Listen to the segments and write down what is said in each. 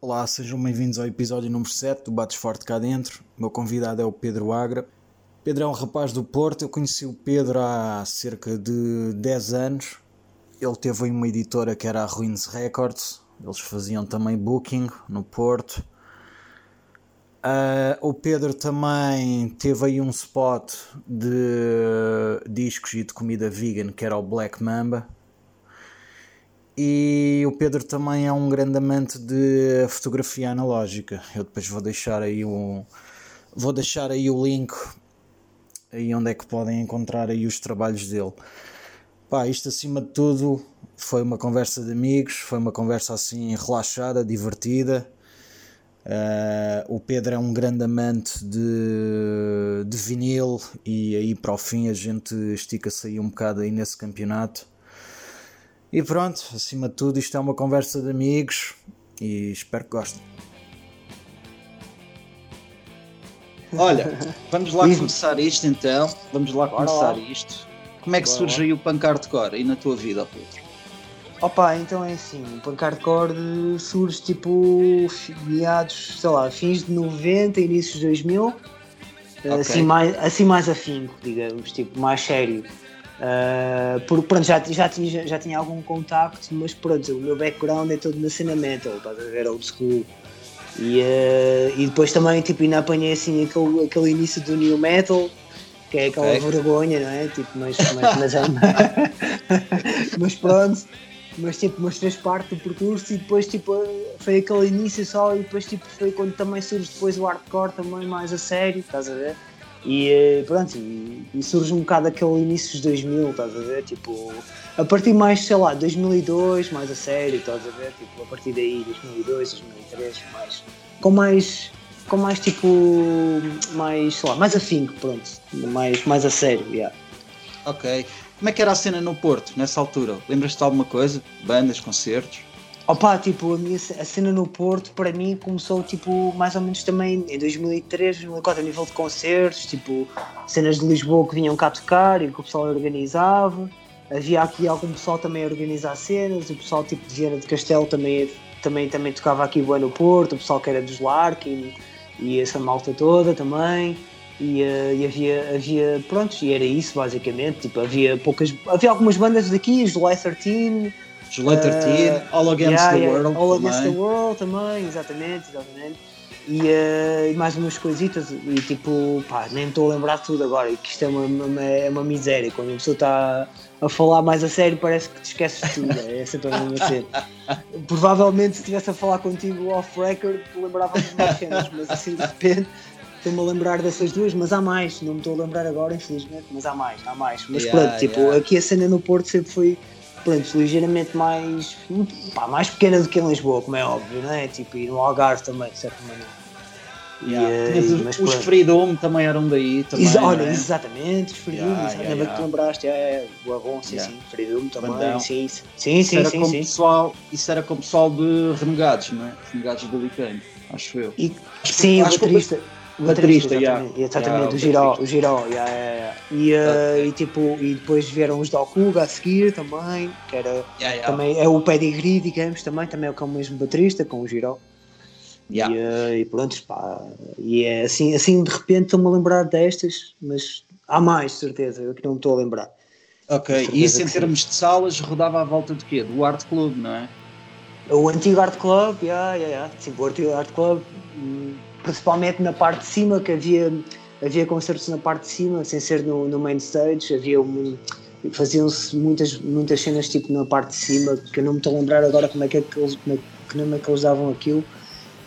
Olá, sejam bem-vindos ao episódio número 7 do Bates Forte Cá Dentro. O meu convidado é o Pedro Agra. Pedro é um rapaz do Porto. Eu conheci o Pedro há cerca de 10 anos. Ele teve uma editora que era a Ruins Records. Eles faziam também booking no Porto. Uh, o Pedro também teve aí um spot de discos e de comida vegan que era o Black Mamba. E o Pedro também é um grande amante de fotografia analógica. Eu depois vou deixar aí o vou deixar aí o link aí onde é que podem encontrar aí os trabalhos dele. Pá, isto acima de tudo foi uma conversa de amigos, foi uma conversa assim relaxada, divertida. Uh, o Pedro é um grande amante de, de vinil e aí para o fim a gente estica-se aí um bocado aí nesse campeonato. E pronto, acima de tudo, isto é uma conversa de amigos e espero que gostem. Olha, vamos lá começar isto então. Vamos lá começar isto. Como é que aí o punk hardcore aí na tua vida, Pedro? Opa, então é assim, o punk hardcore surge tipo meados, sei lá, fins de 90, inícios de 2000, okay. assim, mais, assim mais afinco, digamos, tipo mais sério. Uh, por, pronto, já, já, tinha, já tinha algum contacto, mas pronto, o meu background é todo na cena metal, estás a ver, old school. E, uh, e depois também tipo, ainda apanhei assim aquele, aquele início do new metal, que é aquela okay. vergonha, não é? Tipo, mas, mas, mas, é, mas pronto, mas tipo, mas fez parte do percurso e depois tipo, foi aquele início só e depois tipo, foi quando também surge depois o hardcore também mais a sério, estás a ver? E eh, pronto, e, e, surge um bocado aquele início dos 2000, estás a ver? Tipo, a partir mais, sei lá, 2002, mais a sério, estás a ver? Tipo, a partir daí, 2002, 2003, mais. Com mais. Com mais tipo. Mais, sei lá, mais afinco, pronto. Mais, mais a sério, yeah. Ok. Como é que era a cena no Porto, nessa altura? Lembras-te de alguma coisa? Bandas, concertos? Opa, tipo, a minha a cena no Porto para mim começou tipo mais ou menos também em 2003, 2004 a nível de concertos, tipo cenas de Lisboa que vinham cá tocar e que o pessoal organizava. Havia aqui algum pessoal também a organizar cenas, o pessoal tipo de Viana de Castelo também, também, também tocava aqui bem no Porto, o pessoal que era dos Larkin e essa malta toda também. E, uh, e, havia, havia, pronto, e era isso basicamente, tipo, havia poucas, havia algumas bandas daqui, os July 13, July 13, uh, All Against yeah, the yeah, World. All também. Against the World também, exatamente, exatamente. E, uh, e mais umas coisitas, e tipo, pá, nem estou a lembrar de tudo agora, que isto é uma, uma, é uma miséria. Quando a pessoa está a falar mais a sério, parece que te esqueces de tudo. É sempre a mesma cena. Provavelmente, se estivesse a falar contigo off-record, lembrava-me de mais cenas, mas assim de repente estou-me a lembrar dessas duas, mas há mais, não me estou a lembrar agora, infelizmente, mas há mais, há mais. Mas yeah, pronto, tipo, yeah. aqui a cena no Porto sempre foi pronto, ligeiramente mais, pá, mais pequena do que em Lisboa, como é óbvio, não é? Tipo, e no Algarve também, de certa maneira. Yeah. E, uh, os, os Freedom também eram daí também, Exa olha, é? exatamente, os Freedom, yeah, yeah, yeah. que te lembraste, é, o Arron, sim, sim, Freedom também, Bandão. sim, sim, sim, sim, sim, sim. Pessoal, isso era com o pessoal de Renegados, não é? Renegados do Licânio, acho eu. E, sim, acho o baterista. Que baterista, exatamente, exatamente yeah, o Giró, o Giró, yeah, yeah, E, uh, e, tipo, e depois vieram os Dokuga a seguir também, que era também é o pedigree, digamos, também, também é o mesmo baterista com o Giró. E, uh, e pronto, pá, e é assim, assim de repente estou-me a lembrar destas, mas há mais, certeza, eu que não me estou a lembrar. Ok, e isso em termos sim. de salas rodava à volta de quê? Do Art Club, não é? O antigo Art Club, yeah, yeah, yeah. Sim, o antigo Art Club, hum, principalmente na parte de cima, que havia, havia concertos na parte de cima, sem ser no, no main stage, havia um, faziam-se muitas, muitas cenas tipo na parte de cima, que eu não me estou a lembrar agora como é que, é como é, como é que eles davam aquilo,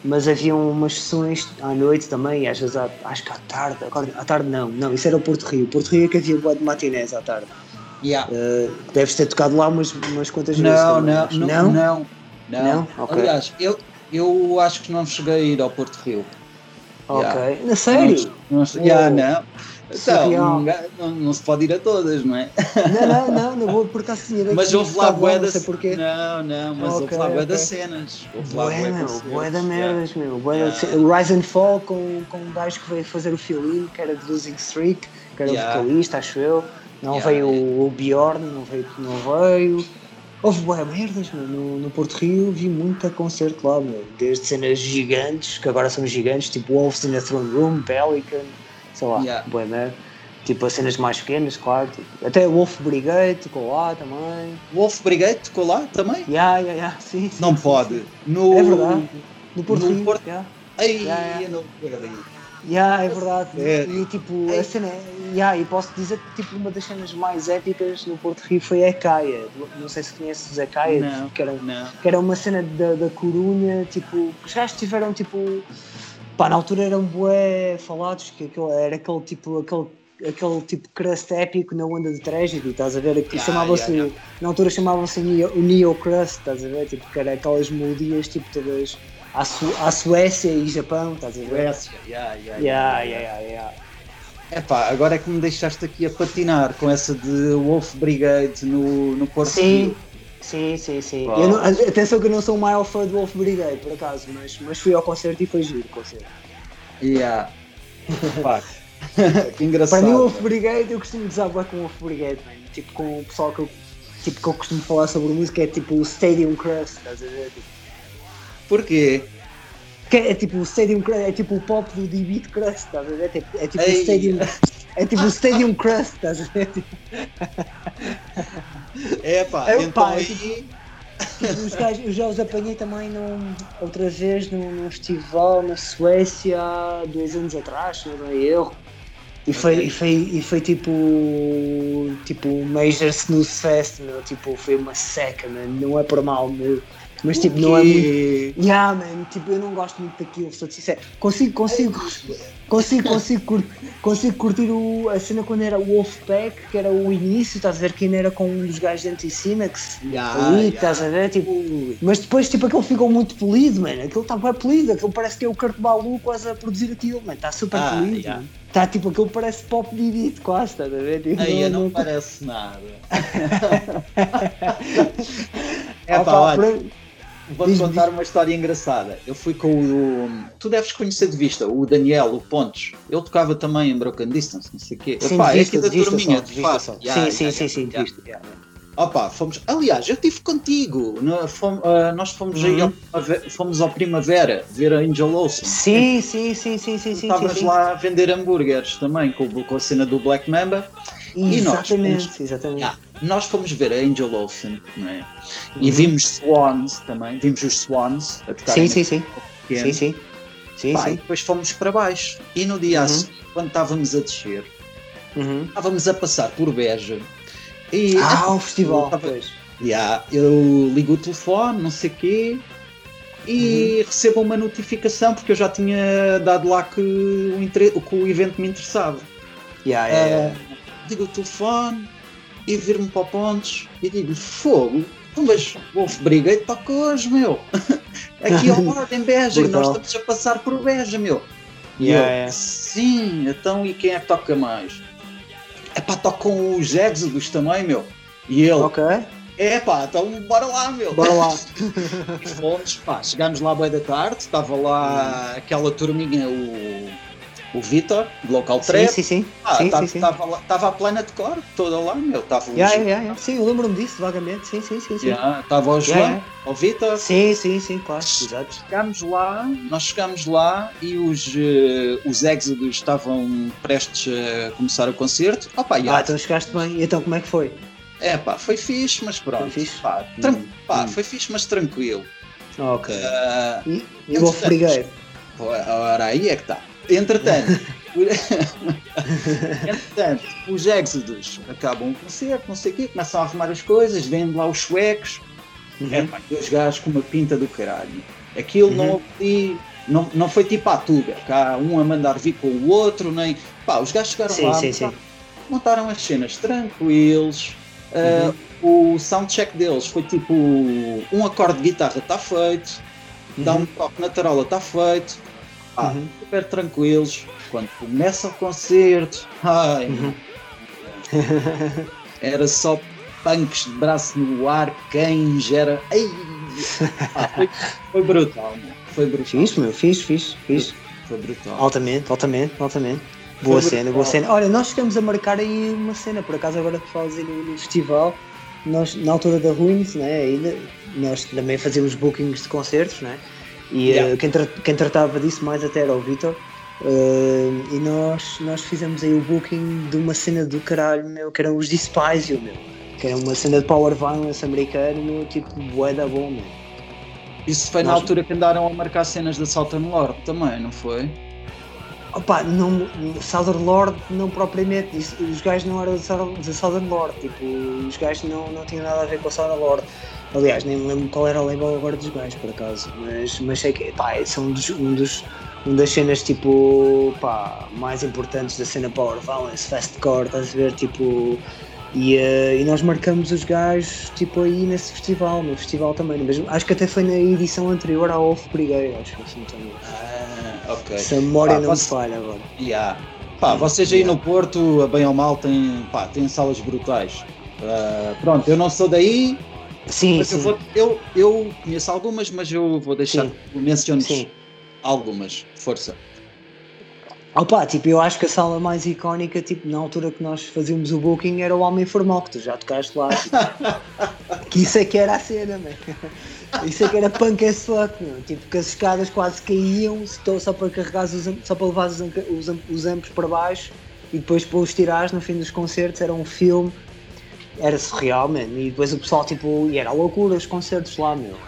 mas havia umas sessões à noite também, às vezes à, acho que à tarde, agora, à tarde não, não, isso era o Porto Rio, Porto Rio é que havia boa de matinés à tarde. Yeah. Uh, deves ter tocado lá umas, umas quantas não, vezes. Não, não, não, não, não. não? Okay. Aliás, eu, eu acho que não cheguei a ir ao Porto Rio. Ok. Yeah. Na sério? Não, não, yeah, não. Então, não, não, se pode ir a todas, não é? Não, não, não, não vou por acaso tinha Mas houve lá bué das... Não, não, mas okay, houve lá bué das cenas. Houve lá bué Bué da merdas, meu. Bué yeah. Rise and Fall com, com um gajo que veio fazer o fill que era de Losing Streak, que era yeah. o vocalista, acho eu. Não yeah, veio o Bjorn, não veio, não veio. Houve boas merdas, meu. No, no Porto Rio vi muita concerto lá, meu. Desde cenas gigantes, que agora são gigantes, tipo Wolves in the Throne Room, Pelican, sei lá, Yeah. boa merda. Tipo, as cenas mais pequenas, claro. tipo, até Wolf Brigade tocou lá também. Wolf Brigade tocou lá também? Ya, ya, ya, sim. Não sim, pode. sim. No... É verdade. No Porto no Rio, Porto- ya. Ai, Yeah, yeah. não Ya, é verdade. Sério? E tipo, Ei. a cena, ya, e posso dizer que tipo, uma das cenas mais épicas no Porto Rio foi a Caia. Não sei se conheces a Caia, Não, que era não. que era uma cena da, da Corunha, tipo, os gajos tiveram tipo, pá, na altura eram bué falados, que aquilo, era aquele tipo, aquele, aquele tipo crust épico na onda de tragedy, estás a ver? Que Ya, chamava-se, ya, ya. na altura chamavam-se o Neo Crust, estás a ver? Tipo, que era aquelas melodias tipo todas à, Su- à Suécia e Japão, estás a ver? Suécia, yeah, yeah, yeah. ya, ya. Epá, agora é que me deixaste aqui a patinar com essa de Wolf Brigade no, no Porto Sim, sim, sim, sim. Não- atenção que eu não sou o maior fã do Wolf Brigade, por acaso, mas, mas fui ao concerto e foi giro o concerto. Yeah. Pá, que engraçado. Para mim, o Wolf Brigade, eu costumo bué com o Wolf Brigade, man. tipo com o pessoal que eu, tipo, que eu costumo falar sobre música, é tipo o Stadium Crust, estás a ver? Tipo, Porquê? que é, tipo o Stadium Crust, é tipo o pop do D-Beat Crust, estás a ver? É tipo, é tipo o. Stadium. É tipo o Stadium Crust, estás a ver? É pá, É, então pá, é aí. tipo- os gajos, eu já os apanhei também num, outra vez num, num festival na Suécia há dois anos atrás, se não dou erro. E foi, e foi, e foi tipo tipo Major Snooze Fest, meu, tipo, foi uma seca, man. não é por mal, meu. Mas tipo, não é muito. Yeah, man, tipo, eu não gosto muito daquilo, sou sincero. Consigo, consigo, consigo, consigo, cur- consigo curtir o, a cena quando era o Wolfpack, que era o início, estás a ver que ainda era com um dos gajos dentro em cima, que se Ya, ali, ya. estás a ver, tipo, mas depois, tipo, aquilo ficou muito polido, mano, aquilo está bem polido, aquilo parece que é o Kurt Balu quase a produzir aquilo, mano, está super Ah, polido, mano. Está tipo, aquilo parece pop Didit quase, estás a ver, tipo, Aí não- não não- parece nada. é Opa, pá, olha, por- vou-te contar uma história engraçada. Eu fui com o. Tu deves conhecer de vista, o Daniel, o Pontes. Ele tocava também em Broken Distance, não sei o quê. Sim, de é vista, aqui da vista turminha, só, de vista só. Ya, Sim, ya, sim, ya, sim, sim, vista, ya, ya. Opa, fomos. Aliás, eu estive contigo. no- fom- ah, nós fomos, aí Uhum. ao, Primavera- fomos ao Primavera ver a Angel Olsen. Sim, sim, sim, sim, sim, sim, sim, Estavas sim. lá a vender hambúrgueres também com, com a cena do Black Mamba. E nós Exatamente, exatamente. Ya, nós fomos ver a Angel Olsen, não é? E Uhum. vimos Swans também, vimos os Swans a tocar Sim, sim, sim. Sim, sim. Sim, e sim. depois fomos para baixo. E no dia Uhum. seguir, quando estávamos a descer, Uhum. estávamos a passar por Beja. E Ah, o festival. Tava- Pois. Ya, eu ligo o telefone, não sei o quê, e Uhum. recebo uma notificação porque eu já tinha dado lá que o, inter- que o evento me interessava. Yeah, yeah, yeah. Ligo o telefone e vir-me para o Pontes e digo fogo, então, mas Wolf Brigade toca hoje, meu. Aqui ao lado em Beja, nós estamos a passar por Beja, meu. E Yeah, sim, então e quem é que toca mais? É pá, tocam os Exodus também, meu. E ele, Ok, é pá, então bora lá, meu. bora lá. E fomos, pá, chegámos lá bem da tarde, estava lá aquela turminha, o, o Vitor, do Local Sim, Trap. sim, sim. Ah, sim, tava, sim, sim. tava tava a Planet Core toda lá, meu. Estava o, Yeah, yeah, yeah. Sim, eu lembro-me disso vagamente. Sim, sim, sim. sim. Yeah, tava o João, Yeah, o Vitor. Sim, sim, sim, claro. Exato. Chegámos lá, nós chegámos lá e os, eh, os Exodus estavam prestes a começar o concerto. Opa, Ah, yeah. então chegaste bem. E então como é que foi? É pá, foi fixe, mas pronto. Foi fixe? Pá, tran- Hum, pá, hum. foi fixe, mas tranquilo. Ok. Ah, E, e o? Pô, Ora, aí é que está. Entretanto, entretanto, os Exodus acabam o concerto, não sei o quê, começam a arrumar as coisas, vêm lá os suecos, Uhum. é pá, dois gajos com uma pinta do caralho. Aquilo não Uhum. ouvi, não, não foi tipo a tuga, cá um a mandar vir com o outro, nem. Pá, os gajos chegaram Sim, lá, sim, montaram, sim. montaram as cenas tranquilos. Uhum. ah, o soundcheck deles foi tipo um acorde de guitarra está feito, dá um toque na tarola está feito, ah, Uhum. super tranquilos. Quando começa o concerto, ai, Uhum. era só punks de braço no ar, cães, era. Ai, ah, foi, foi brutal, foi brutal. Fixe, meu, fixe, fixe, fixe. Foi brutal. Altamente, altamente, altamente. Boa Foi cena, brutal. boa cena. Olha, nós chegamos a marcar aí uma cena, por acaso agora que falas aí no, no festival, nós, na altura da Ruins, né, ainda, nós também fazíamos bookings de concertos, né? E Yeah. eh, quem, tra- quem tratava disso mais até era o Vitor. Eh, e nós, nós fizemos aí o booking de uma cena do caralho, meu, que eram os Despisio, meu. Que era uma cena de power violence americano, meu, tipo, bué da bom, meu. Isso foi na Nós- altura que andaram a marcar cenas da Southern Lord também, não foi? Opa, não, Southern Lord não propriamente, isso- os gajos não eram de Southern Lord, tipo, os gajos não, não tinham nada a ver com a Southern Lord. Aliás, nem me lembro qual era o label agora dos gajos, por acaso, mas, mas sei que, pá, são um dos, um dos, das cenas, tipo, pá, mais importantes da cena Power Violence, Fastcore, estás a ver, tipo, e, eh, e nós marcamos os gajos, tipo, aí nesse festival, no festival também, no mesmo, acho que até foi na edição anterior ao Wolf Brigade, acho que assim também. Ah, ok. Se a memória Pá, não me você- falha agora. Yeah. Pá, vocês aí no Porto, a bem ou mal, têm, pá, têm salas brutais. Ah, pronto, eu não sou daí, Sim, mas sim. eu, vou, eu, eu conheço algumas, mas eu vou deixar Sim. que menciones Sim. algumas. Força. Opa, tipo, eu acho que a sala mais icónica, tipo, na altura que nós fazíamos o booking era o Alma Informal, que tu já tocaste lá. tipo. que isso é que era a cena, man. Isso é que era punk as fuck, meu. Tipo, que as escadas quase caíam só para carregares os, só para levar os, os, os amplos para baixo e depois para os tirares no fim dos concertos. Era um filme, era surreal, man. E depois o pessoal, tipo, e era loucura os concertos lá, meu.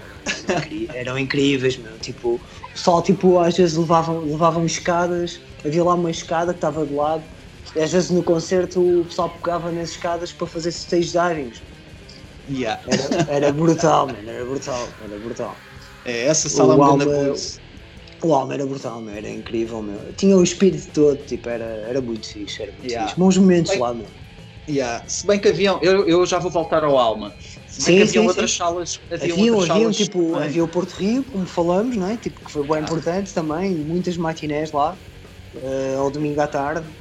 Eram incríveis, meu. Tipo, o pessoal, tipo, às vezes levavam, levavam escadas, havia lá uma escada que estava do lado. E às vezes no concerto o pessoal pegava nas escadas para fazer stage divings. Yeah. Era, era brutal, mano, era brutal, era brutal. É, essa sala é O Alma-. O Alma era brutal, meu, era incrível, meu. Tinha o espírito todo, tipo, era, era muito fixe, era muito Yeah. fixe. Bons momentos Bem- lá, meu. Yeah. Se bem que haviam, eu, eu já vou voltar ao Alma. Se Sim, bem que haviam sim, outras sim. salas. Haviam, Haviam, outras haviam, salas tipo, também. havia o Porto Rio, como falamos, não é? Tipo, que foi bem Ah. importante também, muitas matinés lá, eh, ao domingo à tarde.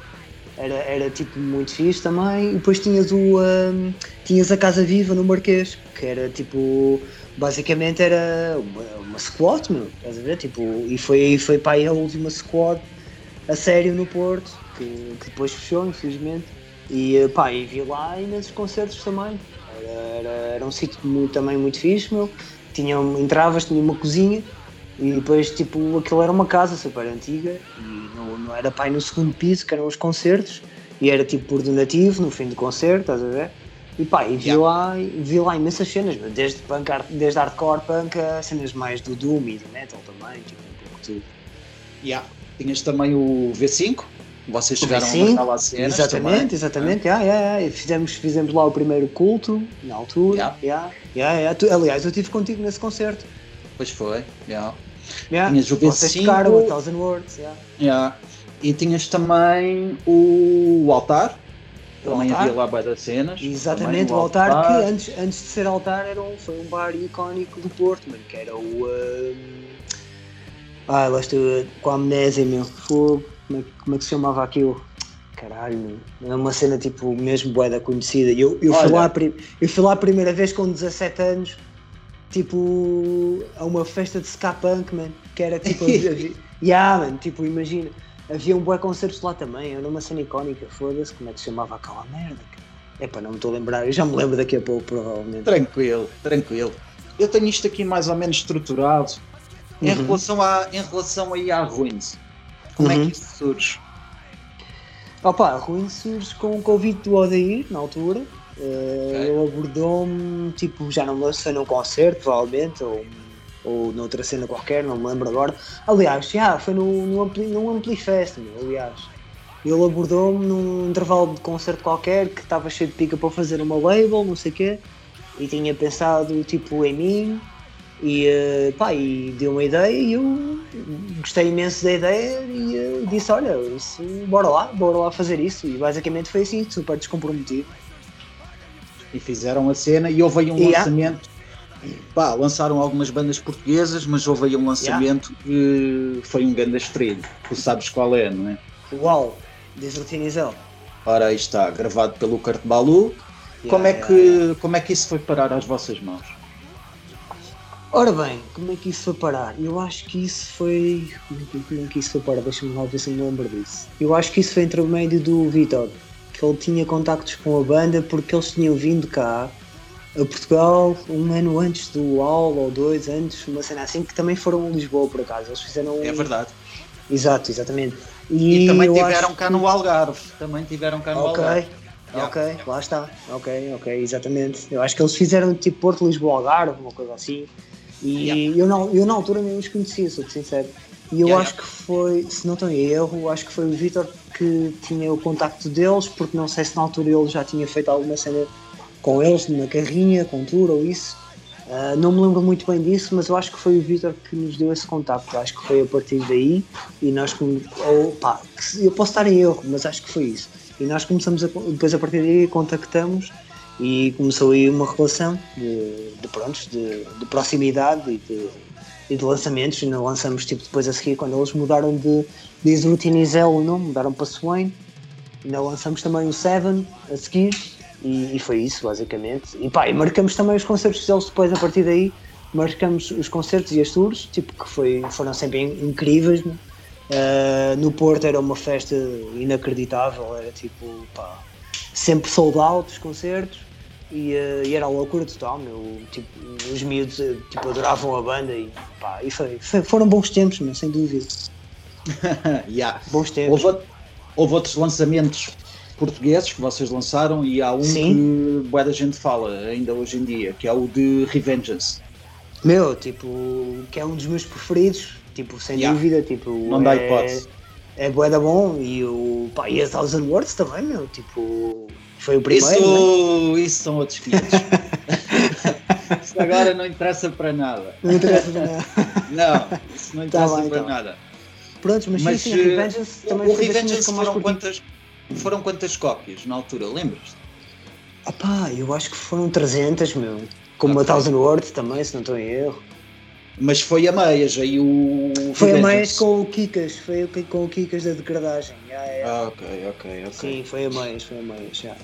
Era, era tipo muito fixe também. E depois tinhas o. ahm, tinhas a Casa Viva no Marquês, que era tipo. Basicamente era uma, uma squad, meu, estás a ver? Tipo, e foi, foi para aí a última squad a sério no Porto, que, que depois fechou, infelizmente. E pá, e vi lá imensos concertos também. Era, era, era um sítio muito- também muito fixe, meu. Tinha, entravas, tinha uma cozinha e depois, tipo, aquilo era uma casa super antiga e não, não era pá, aí no segundo piso, que eram os concertos, e era tipo por donativo no fim do concerto, estás a ver? E pá, e vi, Yeah. lá, vi lá imensas cenas, meu, desde, punk, desde hardcore punk a cenas mais do Doom e do metal também, tipo, um pouco tudo. Yeah. Tinhas também o V5, vocês chegaram Sim, a marcar lá cenas Exatamente, também. exatamente. Yeah, yeah, yeah. Fizemos, fizemos lá o primeiro culto, na altura. Yeah. Yeah, yeah. Tu- aliás, eu estive contigo nesse concerto. Pois foi, yeah. Yeah. Tinhas o Vocês V5. tocaram a Thousand Words. Yeah. Yeah. E tinhas também o altar, O também altar. havia lá bué das cenas. Exatamente, o altar, que antes, antes de ser altar era um, foi um bar icónico do Porto, mano, que era o. Um... Ah, lá estou com a amnésia, meu. Fogo. Como é, que- como é que se chamava aquilo? Caralho. É uma cena tipo mesmo boeda conhecida. E Eu, eu, fui lá, eu fui lá a primeira vez com 17 anos, tipo, a uma festa de ska punk, man. Que era tipo. havia- yeah, man, tipo, imagina. Havia um bué concertos lá também, era uma cena icónica, foda-se, como é que se chamava aquela merda? É para não me estou a lembrar, eu já me lembro daqui a pouco, provavelmente. Tranquilo, tranquilo. Eu tenho isto aqui mais ou menos estruturado. Em, Uhum. relação a, em relação aí à Ruins, como é Uhum. que isso surge? Opa, Ruim surge com o convite do Odair, na altura. Eh, Ok. Ele abordou-me, tipo, já não me lembro se foi num concerto, provavelmente, ou, ou noutra cena qualquer, não me lembro agora. Aliás, já, foi no, no, Ampli, num Amplifest, meu, aliás. Ele abordou-me num intervalo de concerto qualquer que estava cheio de pica para fazer uma label, não sei o quê, e tinha pensado, tipo, em mim, e, eh, pá, e deu uma ideia e eu gostei imenso da ideia e eh, disse, olha, isso, bora lá, bora lá fazer isso. E basicamente foi assim, super descomprometido. E fizeram a cena e houve aí um Yeah. lançamento. Pá, lançaram algumas bandas portuguesas, mas houve aí um lançamento que foi um grande estrilho. Tu sabes qual é, não é? Uau, diz o Tinizel. Ora, aí está, gravado pelo Kurt Balu. como, é que, como é que isso foi parar às vossas mãos? Ora bem, como é que isso foi parar? Eu acho que isso foi. Como é que, é isso foi parar? Deixa-me lá ver se me lembro disso. Eu acho que isso foi entre o médio do Vitor, que ele tinha contactos com a banda porque eles tinham vindo cá a Portugal um ano antes do aula ou dois antes, uma cena assim, que também foram a Lisboa por acaso. Eles fizeram. É verdade. Exato, exatamente. E, e também tiveram cá que... no Algarve. Também tiveram cá no okay. Algarve. Ok, yeah. lá está. Ok, ok, exatamente. Eu acho que eles fizeram tipo Porto, Lisboa, Algarve, uma coisa assim. E yeah. eu, não, eu na altura nem os conhecia, sou sincero. E eu yeah, acho que foi, se não estou em erro, acho que foi o Vitor que tinha o contacto deles, porque não sei se na altura ele já tinha feito alguma cena com eles, numa carrinha, com tour ou isso. Uh, não me lembro muito bem disso, mas eu acho que foi o Vitor que nos deu esse contacto. Acho que foi a partir daí e nós, ou, pá, eu posso estar em erro, mas acho que foi isso. E nós começamos a, depois a partir daí contactamos e começou aí uma relação de, de prontos, de, de proximidade e de, e de lançamentos. E lançamos tipo depois a seguir quando eles mudaram de, de Isrutinizel o nome, mudaram para Swain. Ainda lançamos também o Seven a seguir e, e, foi isso basicamente. E pá, e marcamos também os concertos deles depois a partir daí. Marcamos os concertos e as tours, tipo que foi, foram sempre incríveis. Uh, no Porto era uma festa inacreditável, era tipo, pá, sempre sold out os concertos e, uh, e era a loucura total, meu, tipo, os miúdos eh, tipo, adoravam a banda e, pá, e foi, foi, foram bons tempos, meu, sem dúvida. yeah. Bons tempos. Houve, houve, outros lançamentos portugueses que vocês lançaram e há um Sim. que boa da gente fala ainda hoje em dia, que é o de Revengeance. Meu, tipo, que é um dos meus preferidos, Tipo, sem yeah. dúvida, tipo. Não é, dá hipótese. É bué da bom e o. Pá, e a Thousand Words também, meu. Tipo, foi o primeiro. Isso, né? isso são outros 500. isso agora não interessa para nada. Não interessa para nada. não, isso não tá interessa tá bem, para então. nada. Pronto, mas, mas sim, sim, Revengeance também o Revengeance foram quantas, foram quantas cópias na altura, lembras-te? Ah pá, eu acho que foram 300, meu. Como okay. a Thousand Words também, se não estou em erro. Mas foi a meias, aí o. Foi a meias com o Kikas, foi com o Kikas da degradagem. Yeah, yeah. Ah, ok, ok, ok. Sim, foi a meias, foi a meias. Yeah,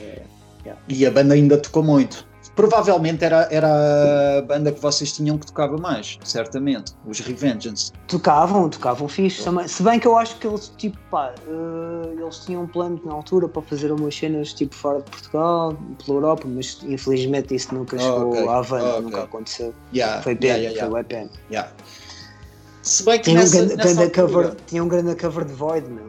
yeah, e a banda ainda tocou muito provavelmente era, era a banda que vocês tinham que tocava mais, certamente, os Revengeance. Tocavam, tocavam fixe também. Se bem que eu acho que eles, tipo, pá, uh, eles tinham um plano na altura para fazer umas cenas tipo fora de Portugal, pela Europa, mas infelizmente isso nunca oh, chegou okay. à banda, okay. nunca aconteceu. Yeah. Foi pena, yeah, yeah, foi pena. Se bem que tinha, nessa, um grande, nessa altura... cover, tinha um grande cover de Void, meu.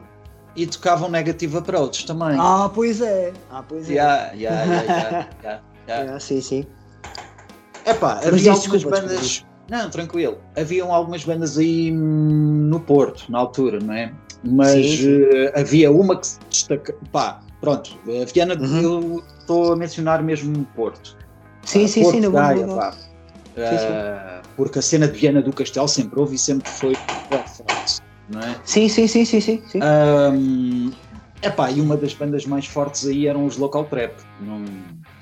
E tocavam Negative Approach também. Ah, pois é. Ah, pois é. Yeah, yeah, yeah, yeah, yeah. Yeah, sim, sim. Epá, havia algumas bandas. Não, tranquilo. Haviam algumas bandas aí no Porto, na altura, não é? Mas sim. Uh, havia uma que se destaca. Pá, pronto. A Viana, uhum. eu estou a mencionar mesmo Porto. Sim, uh, sim, Porto, sim, não Gaia, pá. Uh, porque a cena de Viana do Castelo sempre houve e sempre foi forte, não é? Sim, sim, sim, sim, sim. sim. Um, epá, e uma das bandas mais fortes aí eram os Local Trap. Não,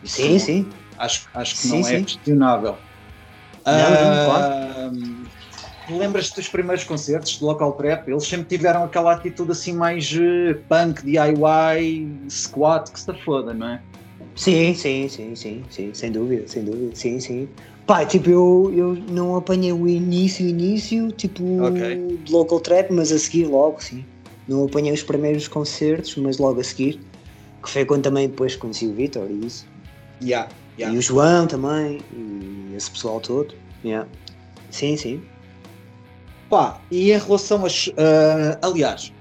sim, não, sim. Acho, acho que sim, não é sim. questionável. Não, uh, claro. Lembras-te dos primeiros concertos de Local Trap? Eles sempre tiveram aquela atitude assim mais uh, punk, DIY, squat, que se foda, não é? Sim, sim, sim, sim, sim, sem dúvida, sem dúvida, sim, sim. Pá, tipo, eu, eu não apanhei o início, início, tipo, okay. de Local Trap, mas a seguir logo, sim. Não apanhei os primeiros concertos, mas logo a seguir. Que foi quando também depois conheci o Vitor e isso. Yeah. Yeah. E o João também, e esse pessoal todo. Yeah. Sim, sim. Pá, e em relação às. Uh, aliás,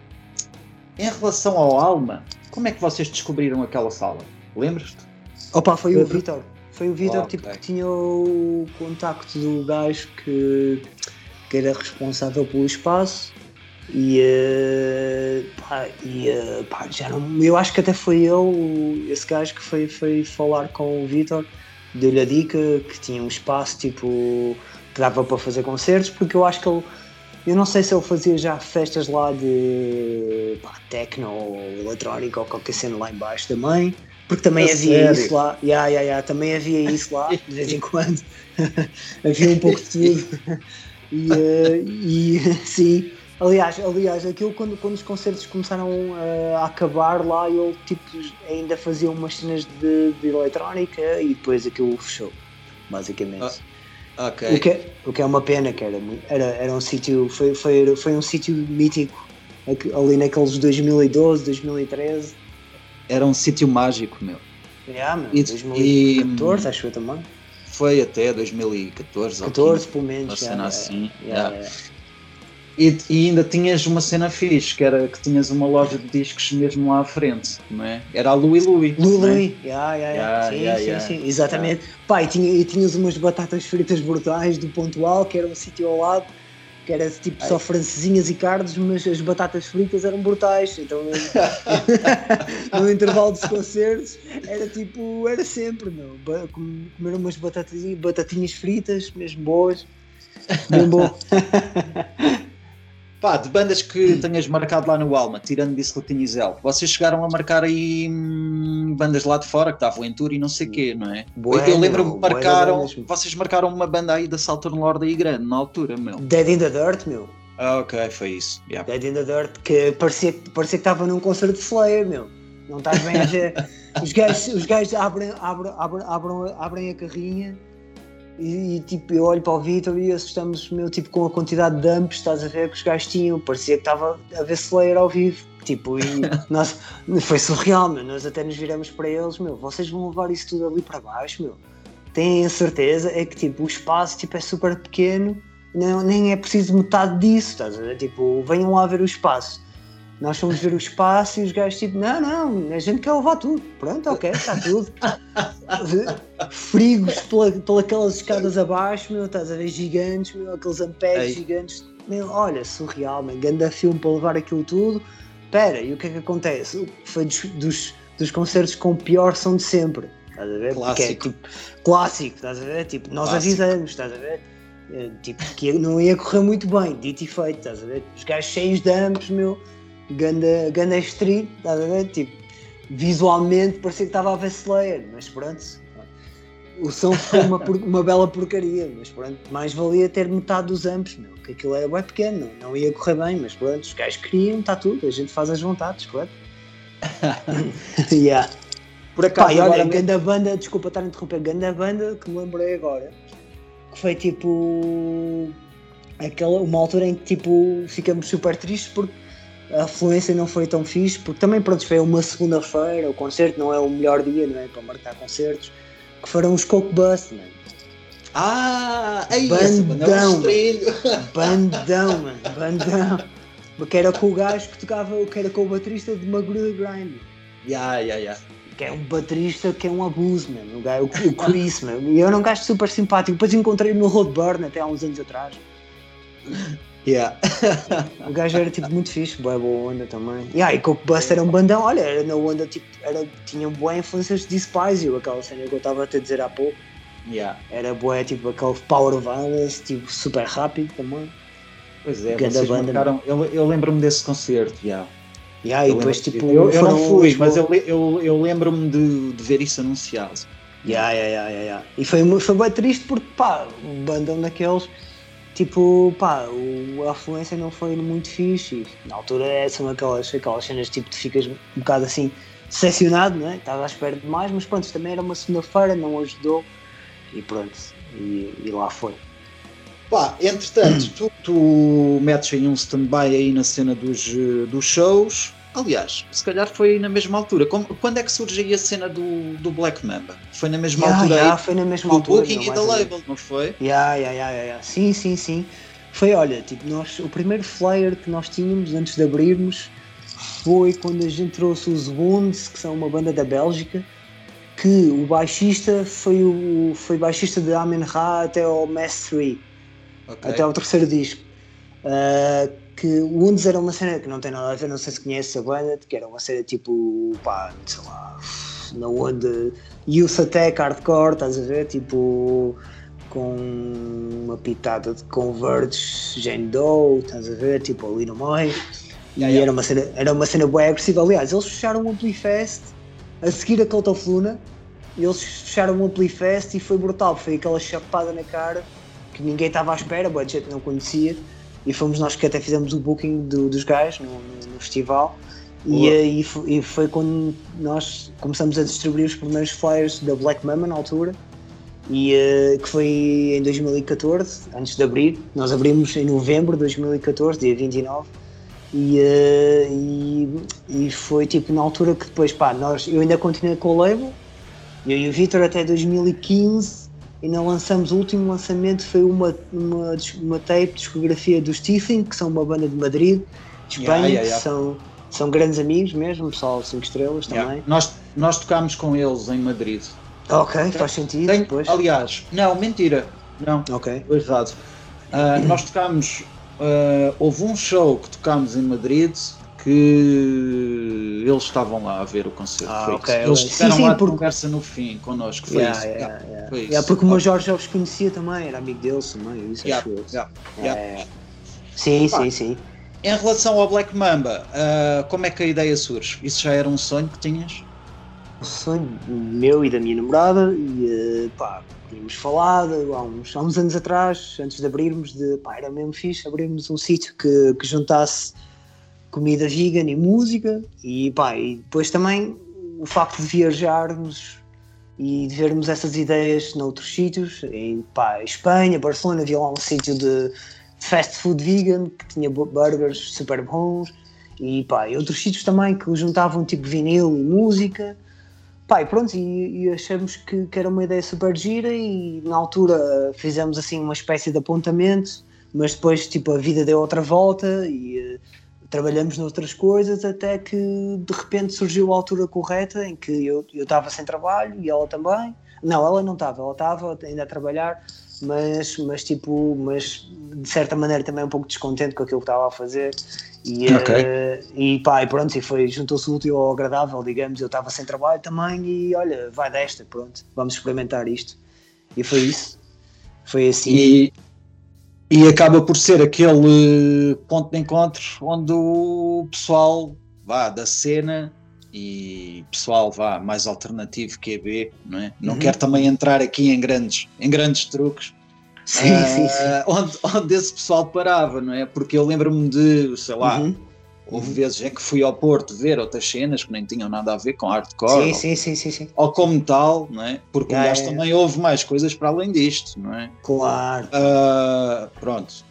em relação ao Alma, como é que vocês descobriram aquela sala? Lembras-te? Opa, foi o Vitor. Foi o Vitor oh, tipo, okay. que tinha o contacto do gajo que, que era responsável pelo espaço e, uh, pá, e uh, pá, já não, eu acho que até foi ele, esse gajo que foi, foi falar com o Vitor, deu-lhe a dica que tinha um espaço tipo que dava para fazer concertos, porque eu acho que ele, eu não sei se ele fazia já festas lá de pá, techno ou eletrónica ou qualquer cena lá embaixo também, porque também é havia sério? isso lá, yeah, yeah, yeah, também havia isso lá de vez em quando, havia um pouco de tudo. e, uh, e sim. Aliás, aliás, aquilo quando, quando os concertos começaram uh, a acabar lá, ele tipo, ainda fazia umas cenas de, de eletrónica e depois aquilo fechou, basicamente. Ah, okay. o, que é, o que é uma pena, que era, era, era um sítio, foi, foi, foi um sítio mítico ali naqueles 2012, 2013. Era um sítio mágico, meu. Yeah, meu, e, 2014, e, acho eu também. foi até 2014 14 pelo menos. Uma cena assim. E, e, ainda tinhas uma cena fixe, que era que tinhas uma loja de discos mesmo lá à frente, não é? Era a Louis Louis. Louis Louis, é? yeah, yeah, yeah. sim, yeah, sim, yeah. sim, exatamente. Yeah. Pá, e, tinha, e tinhas umas batatas fritas brutais do Pontual, que era um sítio ao lado, que era tipo Ai. só francesinhas e cardos, mas as batatas fritas eram brutais. Então, no intervalo dos concertos, era tipo, era sempre, meu, comer umas batatinhas, batatinhas fritas, mesmo boas. Bem bom. Pá, de bandas que hum. tenhas marcado lá no Alma, tirando disso Zel, vocês chegaram a marcar aí hum, bandas lá de fora que estavam em tour e não sei o quê, não é? Bueno, eu lembro-me que marcaram, vocês marcaram uma banda aí da Southern Lord aí grande na altura, meu. Dead in the Dirt, meu. Ah, ok, foi isso. Yeah. Dead in the Dirt, que parecia, parecia que estava num concerto de Slayer, meu. Não estás bem a ver? os gajos, os gajos abrem, abrem, abrem, abrem a carrinha e, e, tipo, eu olho para o Vitor e assustamos meu tipo com a quantidade de dumps, estás a ver que os gajos tinham, parecia que estava a ver Slayer ao vivo. Tipo, e nós, foi surreal, meu. Nós até nos viramos para eles, meu, vocês vão levar isso tudo ali para baixo, meu. Têm a certeza, é que tipo, o espaço tipo, é super pequeno, não, nem é preciso metade disso, estás a ver? Tipo, venham lá ver o espaço. Nós fomos ver o espaço e os gajos tipo, não, não, a gente quer levar tudo. Pronto, ok, está tudo. Frigos pela, pelas escadas abaixo, meu, estás a ver gigantes, meu, aqueles amperes gigantes. Meu, olha, surreal, meu, ganda filme para levar aquilo tudo. Espera, e o que é que acontece? Foi dos, dos, dos concertos com o pior som de sempre. Estás a ver? Clássico. Porque é tipo, clássico, estás a ver? Tipo, nós clássico. avisamos, estás a ver? Eh, tipo, que não ia correr muito bem, dito e feito, estás a ver? Os gajos cheios de ambos, meu ganda, ganda street, estás a ver? Tipo, visualmente parecia que estava a ver Slayer, mas pronto. O som foi uma, uma bela porcaria, mas pronto, mais valia ter metade dos amplos, meu, que aquilo era bem pequeno, não, não ia correr bem, mas pronto, os gajos queriam, está tudo, a gente faz as vontades, correto? yeah. Por acaso, Pai, olha, ganda banda, desculpa estar a interromper, ganda banda que me lembrei agora, que foi tipo aquela, uma altura em que tipo ficamos super tristes porque a afluência não foi tão fixe, porque também pronto, foi uma segunda-feira, o concerto não é o melhor dia não é, para marcar concertos, que foram os Coke Bus, mano. Ah, é bandão, isso, bandão, mano, bandão. Que era com o gajo que tocava, que era com o baterista de Magruda Grind. Yeah, yeah, yeah. Que é um baterista que é um abuso, mano. O, gajo, o Chris, mano. E eu era um gajo super simpático. Depois encontrei no Roadburn até há uns anos atrás. Yeah. o gajo era tipo muito fixe, boa boa onda também. Yeah, e Coke Buster era um bandão, olha, era na onda tipo, era, tinha boas influências de Despise, aquela cena que eu estava a te dizer há pouco. Yeah. Era boa, tipo aquele Power Violence, tipo super rápido também. Pois é, vocês banda, marcaram, eu, eu lembro-me desse concerto, yeah. Yeah, e depois, tipo, eu, eu não fui, mas eu, eu, eu lembro-me de, de ver isso anunciado. Yeah, yeah, yeah, yeah. E foi, foi bem triste porque, pá, o bandão daqueles tipo, pá, o, a afluência não foi muito fixe. E, na altura é, são aquelas, aquelas cenas tipo, tu ficas um bocado assim decepcionado, não é? Estava à espera de mais, mas pronto, também era uma segunda-feira, não ajudou e pronto, e, e lá foi. Pá, entretanto, tu, tu metes aí um stand-by aí na cena dos, dos shows, Aliás, se calhar foi na mesma altura. quando é que surge aí a cena do, do Black Mamba? Foi na mesma yeah, altura? Yeah, foi na mesma do altura. Do Booking e da Label, não foi? Yeah, yeah, yeah, yeah, Sim, sim, sim. Foi, olha, tipo, nós, o primeiro flyer que nós tínhamos antes de abrirmos foi quando a gente trouxe os Wounds, que são uma banda da Bélgica, que o baixista foi o foi baixista de Amen Ra até ao Mass 3, okay. até ao terceiro disco. Uh, que o Wounds era uma cena que não tem nada a ver, não sei se conhece a banda, que era uma cena tipo, pá, sei lá, na onda Youth Attack Hardcore, estás a ver? Tipo, com uma pitada de Converge, Jane Doe, estás a ver? Tipo, ali no meio. E yeah, era uma cena, era uma cena bem agressiva. Aliás, eles fecharam o Amplifest a seguir a Cult of Luna. Eles fecharam o Amplifest e foi brutal. Foi aquela chapada na cara que ninguém estava à espera, o gente não conhecia e fomos nós que até fizemos o booking do, dos gajos no, no, no festival. E, e, e, foi quando nós começamos a distribuir os primeiros flyers da Black Mama na altura, e, uh, que foi em 2014, antes de abrir. Nós abrimos em novembro de 2014, dia 29. E, uh, e, e foi tipo na altura que depois, pá, nós, eu ainda continuei com o label, eu e o Vitor até 2015 ainda lançamos, o último lançamento foi uma, uma, uma tape discografia dos Teething, que são uma banda de Madrid, de Espanha, yeah, yeah, yeah. são, são grandes amigos mesmo, pessoal 5 estrelas também. Nós, nós tocámos com eles em Madrid. Ok, faz sentido. Tem, aliás, não, mentira. Não, ok. errado. Uh, nós tocámos, uh, houve um show que tocámos em Madrid que eles estavam lá a ver o concerto. Ah, okay, eles estiveram sim, sim, lá de conversa no fim connosco. Foi yeah, isso. Yeah, yeah, yeah. Foi isso. porque o meu Jorge já os conhecia também, era amigo deles também. Isso yeah, yeah, yeah. Sim, sim, sim. Em relação ao Black Mamba, uh, como é que a ideia surge? Isso já era um sonho que tinhas? Um sonho meu e da minha namorada, e uh, pá, tínhamos falado há uns, há uns anos atrás, antes de abrirmos, de pá, era mesmo fixe abrirmos um sítio que, que juntasse comida vegan e música e pá, e depois também o facto de viajarmos e de vermos essas ideias noutros sítios, em pá, Espanha, Barcelona, havia lá um sítio de, fast food vegan que tinha burgers super bons e pá, e outros sítios também que juntavam tipo vinil e música. Pá, e pronto, e, e achamos que, que, era uma ideia super gira e na altura fizemos assim uma espécie de apontamento mas depois tipo a vida deu outra volta e trabalhamos noutras coisas até que de repente surgiu a altura correta em que eu estava sem trabalho e ela também. Não, ela não estava, ela estava ainda a trabalhar, mas, mas tipo, mas de certa maneira também um pouco descontente com aquilo que estava a fazer. E, okay. uh, e pá, e pronto, e foi, juntou-se útil ao agradável, digamos. Eu estava sem trabalho também e olha, vai desta, pronto, vamos experimentar isto. E foi isso. Foi assim. E, e acaba por ser aquele ponto de encontro onde o pessoal vá da cena e pessoal vá mais alternativo que B, não é? Não uhum. quero também entrar aqui em grandes, em grandes truques. Sim, uh, sim, sim. Onde, onde esse pessoal parava, não é? Porque eu lembro-me de, sei lá, uhum. Houve vezes em que fui ao Porto ver outras cenas que nem tinham nada a ver com hardcore. Sim, ou, sim, sim, sim, sim. Ou como tal, não é? Porque ah, aliás é. também houve mais coisas para além disto, não é? Claro. Uh, pronto.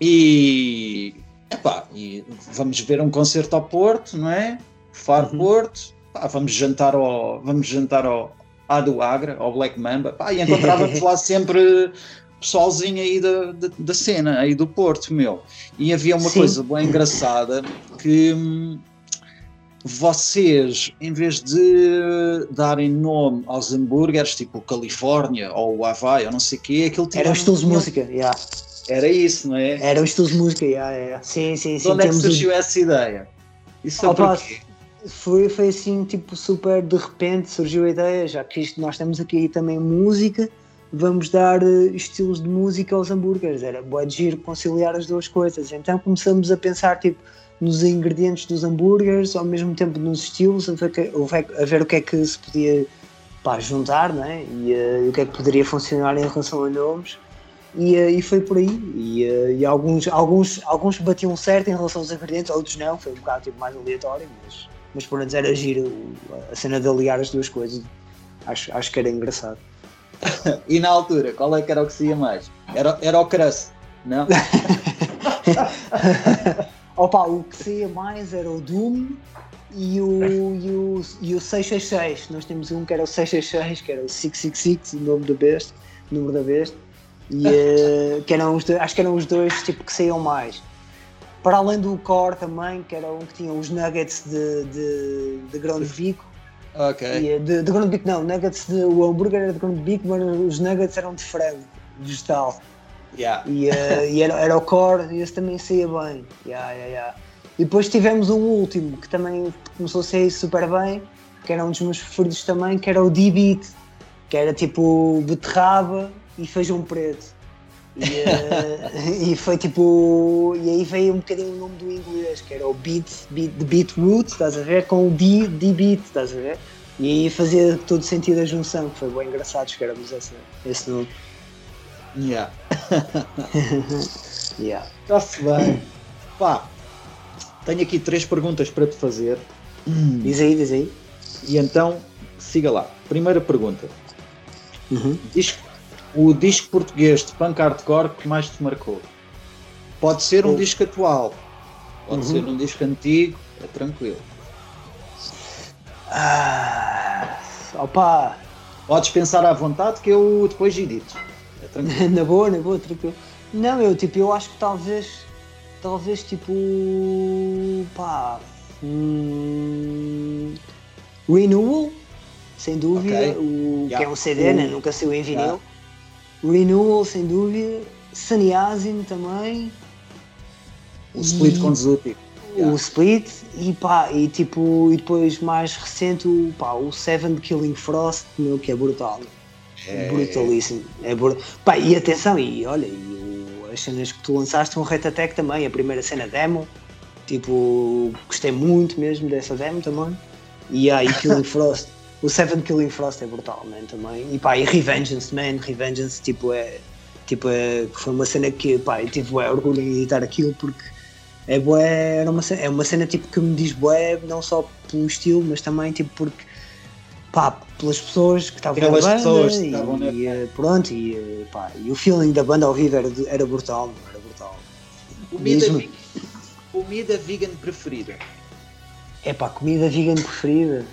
E, epá, e vamos ver um concerto ao Porto, não é? Far uhum. Porto, pá, vamos jantar ao, vamos jantar ao, à do Agra, ao Black Mamba, pá, e encontrávamos lá sempre pessoalzinho aí da, da, da, cena, aí do Porto, meu. E havia uma Sim. coisa bem engraçada que hum, vocês, em vez de darem nome aos hambúrgueres, tipo Califórnia ou o Havaí ou não sei o quê, aquilo tinha. Era o estilo de música, yeah. Era isso, não é? Era o estilo de música, yeah, yeah. sim, sim, sim. De onde é que surgiu um... essa ideia? Isso porquê? Foi, foi assim, tipo, super de repente surgiu a ideia, já que isto, nós temos aqui também música vamos dar uh, estilos de música aos hambúrgueres. Era boa de giro conciliar as duas coisas. Então começamos a pensar tipo, nos ingredientes dos hambúrgueres, ao mesmo tempo nos estilos, a ver, a ver o que é que se podia pá, juntar né? e, uh, o que é que poderia funcionar em relação a nomes. E, uh, e foi por aí. E, e, alguns, alguns, alguns batiam certo em relação aos ingredientes, outros não. Foi um bocado tipo, mais aleatório, mas, mas por menos era giro a cena de aliar as duas coisas. Acho, acho que era engraçado. E na altura, qual é que era o que se ia mais? Era, era o crust, não? Opa, o que saía mais era o Doom e o, e, o, e o 666. Nós temos um que era o 666, que era o 666, o nome da besta, número da besta. E, uh, que eram os dois, acho que eram os dois tipo, que saíam mais. Para além do core também, que era um que tinha os nuggets de, de, de grão de bico Ok. E, eh, de, de ground beef não, nuggets de, o hambúrguer era de ground beef, mas os nuggets eram de frango, vegetal. Yeah. E, uh, e era, era o core e esse também saía bem. Yeah, yeah, yeah. E depois tivemos um último que também começou a sair super bem, que era um dos meus preferidos também, que era o D-Beat, que era tipo beterraba e feijão preto. E, uh, e, foi tipo. E aí veio um bocadinho o nome do inglês, que era o beat, beat the beetroot, estás a ver? Com o D, D beat, estás a ver? E aí fazia todo sentido a junção, foi bem engraçado escrevermos esse, esse nome. Yeah. yeah. Está-se bem. Pá, tenho aqui três perguntas para te fazer. Diz aí, diz aí. E então, siga lá. Primeira pergunta. Uhum. Diz o disco português de punk hardcore que mais te marcou? Pode ser um disco atual, pode uhum. ser um disco antigo, é tranquilo. Ah, opa, Podes pensar à vontade que eu depois edito. É na boa, na boa, tranquilo. Não, eu tipo, eu acho que talvez, talvez tipo, pá, hum, Renewal, sem dúvida, okay. o, yeah. que é um CD, né? nunca saiu em vinil. Yeah. Renewal, sem dúvida, Saniasin também. O Split com Zupi. Yeah. O Split e pá, e tipo, e depois mais recente o, pá, o Seven Killing Frost, meu, que é brutal. É... Brutalíssimo. É br... pá, e atenção, e olha, e o, as cenas que tu lançaste, um Rat Attack também, a primeira cena demo, tipo, gostei muito mesmo dessa demo também. E aí, Killing Frost, o Seven Killing Frost é brutal, man, também. E pá, e Revengeance, man, Revengeance, tipo, é, tipo, é, foi uma cena que, pá, eu tive é, orgulho em editar aquilo porque é bué, era uma cena, é uma cena tipo que me diz bué, não só pelo estilo, mas também tipo porque pá, pelas pessoas que estavam na banda pessoas e, e eh, pronto, e, eh, pá, e o feeling da banda ao vivo era, era brutal, era brutal. Comida, vegan, comida vegan preferida? É pá, comida vegan preferida?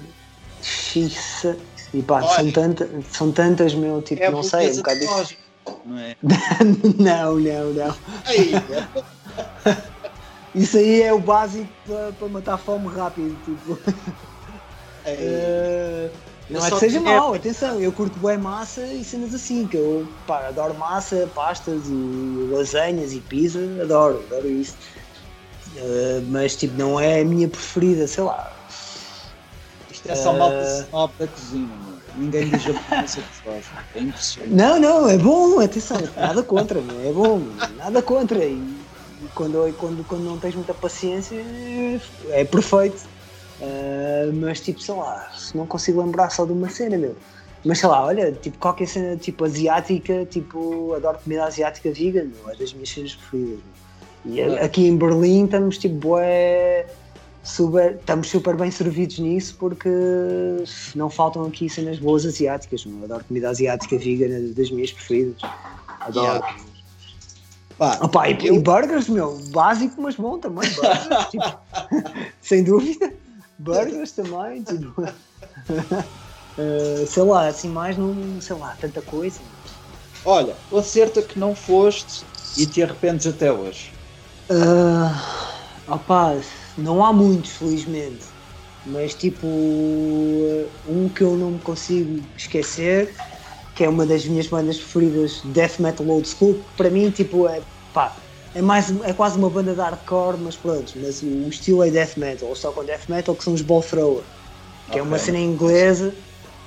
Xiça. E pá, são, tanta, são tantas, meu, tipo, é não sei, é um bocado Não é? não, não, não. Isso aí é o básico para, matar fome rápido, tipo. É, não é que seja mau, atenção, eu curto bem massa e cenas assim, que eu pá, adoro massa, pastas e lasanhas e pizza, adoro, adoro isso. Uh, mas tipo, não é a minha preferida, sei lá. Isto é só uh, malta da cozinha, ninguém diz japonês é impressionante. Não, não, é bom, atenção, nada contra, é bom, nada contra. E, quando, quando, quando não tens muita paciência é perfeito. Uh, mas tipo, sei lá, não consigo lembrar só de uma cena, meu. Mas sei lá, olha, tipo, qualquer cena tipo asiática, tipo, adoro comida asiática vegan, meu, é das minhas cenas preferidas. E aqui em Berlim estamos tipo, bué, super, estamos super bem servidos nisso porque não faltam aqui cenas boas asiáticas, meu. adoro comida asiática vegan, é das minhas preferidas. Adoro. Yeah. Pá, Opa, e, eu... e, burgers, meu, básico, mas bom também. Burgers, tipo, sem dúvida. Burgers também, tipo. uh, sei lá, assim, mais não, sei lá, tanta coisa. Olha, o acerto que não foste e te arrependes até hoje. Uh, opa, não há muitos, felizmente. Mas tipo, um que eu não me consigo esquecer que é uma das minhas bandas preferidas, death metal old school, que para mim tipo é pá, é mais é quase uma banda de hardcore, mas pronto, mas o estilo é death metal, ou só com death metal que são os Ball Thrower, que okay. é uma cena inglesa,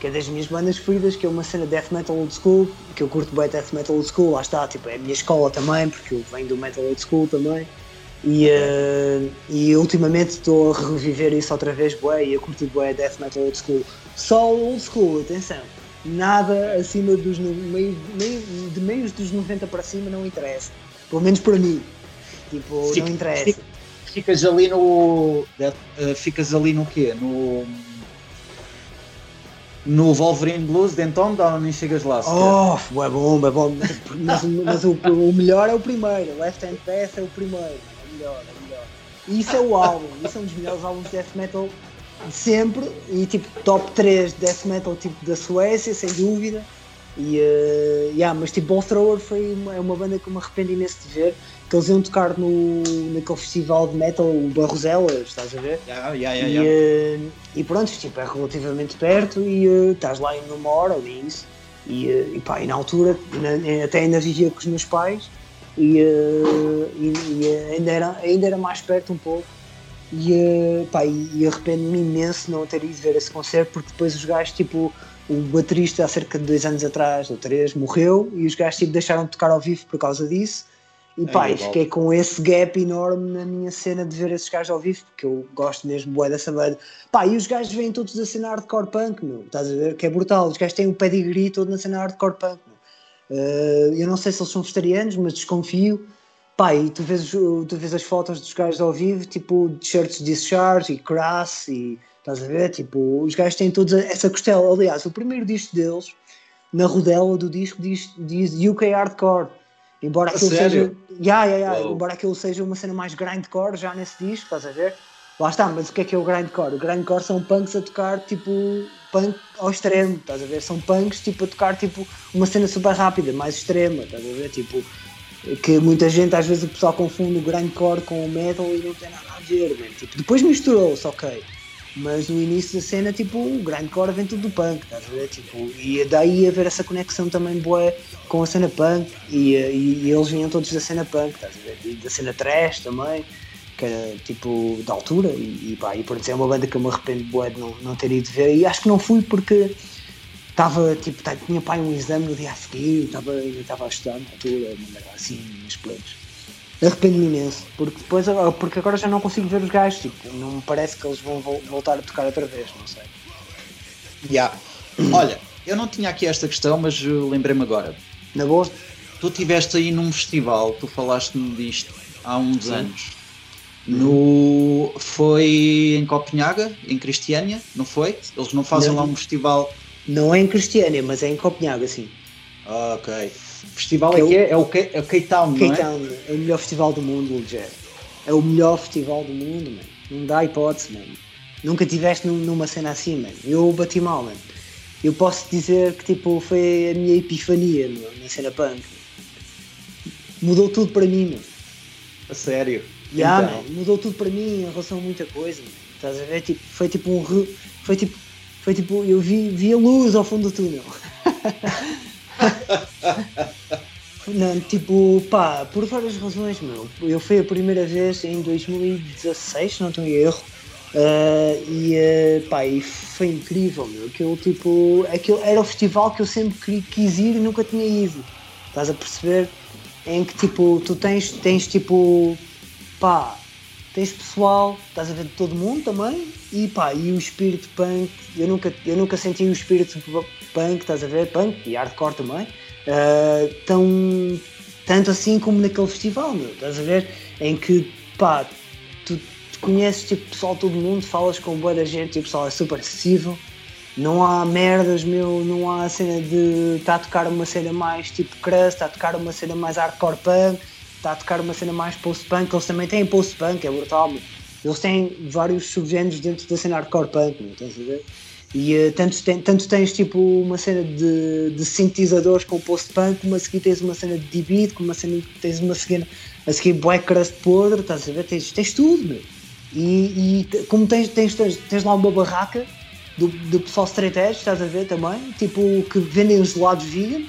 que é das minhas bandas preferidas, que é uma cena death metal old school, que eu curto bem death metal old school, lá está, tipo, é a minha escola também, porque eu venho do metal old school também. E, uh, e ultimamente estou a reviver isso outra vez, bué, e eu curto bué Death Metal Old School. Só old school, atenção nada acima dos meios, de meios dos 90 para cima não interessa. Pelo menos para mim. Tipo, Fica, não interessa. Ficas ali no. Uh, ficas ali no quê? No. No Wolverine Blues de então ou nem chegas lá? Oh, é bom, é bom. Mas, mas o, o, melhor é o primeiro. Left Hand Path é o primeiro. Melhor, é melhor. Isso é o álbum. Isso é um dos melhores álbuns de death metal de sempre e tipo top 3 death metal tipo da Suécia, sem dúvida. E, uh, yeah, mas tipo Ball Thrower foi uma, é uma banda que eu me arrependi imenso de ver. Que eles iam tocar no, naquele festival de metal, o Barrosela, estás a ver? Yeah, yeah, yeah, e, uh, e pronto, tipo, é relativamente perto e uh, estás lá em uma hora ou isso. E, uh, e, pá, e na altura, na, até ainda vivia com os meus pais e, e, e ainda, era, ainda era mais perto um pouco e, uh, pá, e arrependo-me imenso não ter ido ver esse concerto porque depois os gajos, tipo, o baterista há cerca de dois anos atrás ou três morreu e os gajos tipo, deixaram de tocar ao vivo por causa disso. E pá, é, fiquei com esse gap enorme na minha cena de ver esses gajos ao vivo, porque eu gosto mesmo bué dessa banda. Pá, e os gajos vêm todos a cena hardcore punk, meu, estás a ver? Que é brutal. Os gajos têm o pedigree todo na cena hardcore punk, uh, eu não sei se eles são vegetarianos, mas desconfio. Pá, e tu vês, tu vês as fotos dos gajos ao vivo, tipo, de shirts de discharge e crass e estás a ver? Tipo, os gajos têm todos essa costela. Aliás, o primeiro disco deles, na rodela do disco, diz, diz UK Hardcore. Embora aquilo seja. Yeah, yeah, yeah. Embora aquilo seja uma cena mais grindcore já nesse disco, estás a ver? Lá está, mas o que é que é o grindcore? O grindcore são punks a tocar tipo punk ao extremo, estás a ver? São punks tipo a tocar tipo uma cena super rápida, mais extrema, estás a ver? Tipo, que muita gente, às vezes o pessoal confunde o grindcore com o metal e não tem nada a ver, man. Tipo, depois misturou-se, ok. Mas no início da cena, tipo, o grindcore vem tudo do punk, estás a ver? Tipo, e daí haver essa conexão também boa com a cena punk e, e, e, eles vinham todos da cena punk, estás a ver? E da cena trash também, que era tipo da altura e, e pá, e por exemplo é uma banda que eu me arrependo boa de não, não ter ido ver e acho que não fui porque estava tipo, tinha pai um exame no dia a seguir, estava, ainda estava a estudar na altura, assim, nos planos. Arrependo-me imenso, porque depois porque agora já não consigo ver os gajos, tipo, não me parece que eles vão voltar a tocar outra vez, não sei. Yeah. Olha, eu não tinha aqui esta questão, mas lembrei-me agora. Na boa? Tu estiveste aí num festival, tu falaste-me disto há uns Sim. anos. No, foi em Copenhaga, em Cristiânia, não foi? Eles não fazem não. lá um festival. Não é em Cristiânia, mas é em Copenhaga, sim. Ah, ok. O festival que é, é, é, o K, é o K-Town, não é? É o melhor festival do mundo, Legit. É o melhor festival do mundo, mano. Não dá hipótese, mano. Nunca tiveste numa cena assim, mano. Eu bati mal, mano. Eu posso dizer que tipo foi a minha epifania na cena punk. Mudou tudo para mim, mano. A sério? Yeah, então. mudou tudo para mim em relação a muita coisa. Estás a ver? Tipo, foi tipo um. Foi tipo. Foi tipo. Eu vi, vi a luz ao fundo do túnel. Não, tipo, pá, por várias razões, meu. Eu fui a primeira vez em 2016, não estou em erro. Uh, e, uh, pá, e foi incrível, meu. Aquilo, tipo, aquilo era o festival que eu sempre quis ir e nunca tinha ido. Estás a perceber? Em que, tipo, tu tens, tens tipo, pá, tens pessoal, estás a ver de todo mundo também, e pá, e o espírito punk, eu nunca, eu nunca senti o espírito punk, estás a ver, punk e hardcore também, uh, tão, tanto assim como naquele festival, meu, estás a ver, em que, pá, tu, conheces tipo pessoal todo mundo, falas com boa da gente e o pessoal é super acessível, não há merdas, meu, não há cena de estar tá a tocar uma cena mais tipo crust, está a tocar uma cena mais hardcore punk, está a tocar uma cena mais post-punk, eles também têm post-punk, é brutal, eles têm vários subgéneros dentro da cena hardcore punk, meu, estás a ver? E uh, tanto, tem, tanto tens tipo uma cena de, de sintetizadores com post-punk, como a seguir tens uma cena de D-beat, como a cena, tens uma seguir, a seguir black crust podre, estás a ver? Tens, tens tudo, meu. E, e como tens, tens, tens, tens lá uma barraca do, do pessoal straight edge, estás a ver também, tipo que vendem os gelados vegan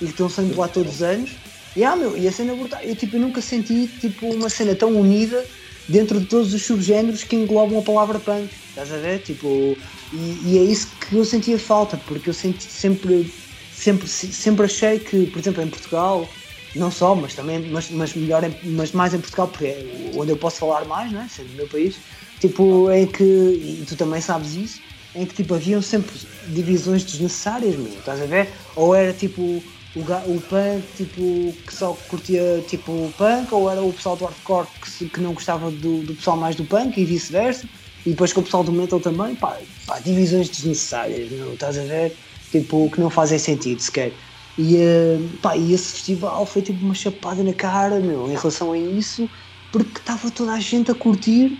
e que estão sendo lá todos os anos e, ah, meu, e a cena brutal. Eu, tipo, eu nunca senti tipo, uma cena tão unida dentro de todos os subgéneros que englobam a palavra punk. Estás a ver? Tipo, e, e, é isso que eu sentia falta, porque eu senti, sempre, sempre, sempre achei que, por exemplo, em Portugal, não só, mas também, mas, mas melhor, em, mas mais em Portugal, porque é onde eu posso falar mais, não é? sendo o meu país, tipo, é que, e tu também sabes isso, em que tipo, haviam sempre divisões desnecessárias, meu, estás a ver? Ou era tipo o, o punk tipo, que só curtia tipo punk, ou era o pessoal do hardcore que, que não gostava do, do pessoal mais do punk e vice-versa, e depois com o pessoal do metal também, pá, pá, divisões desnecessárias, não, estás a ver? Tipo, que não fazem sentido sequer. E, uh, pá, e esse festival foi tipo uma chapada na cara, meu, em relação a isso, porque estava toda a gente a curtir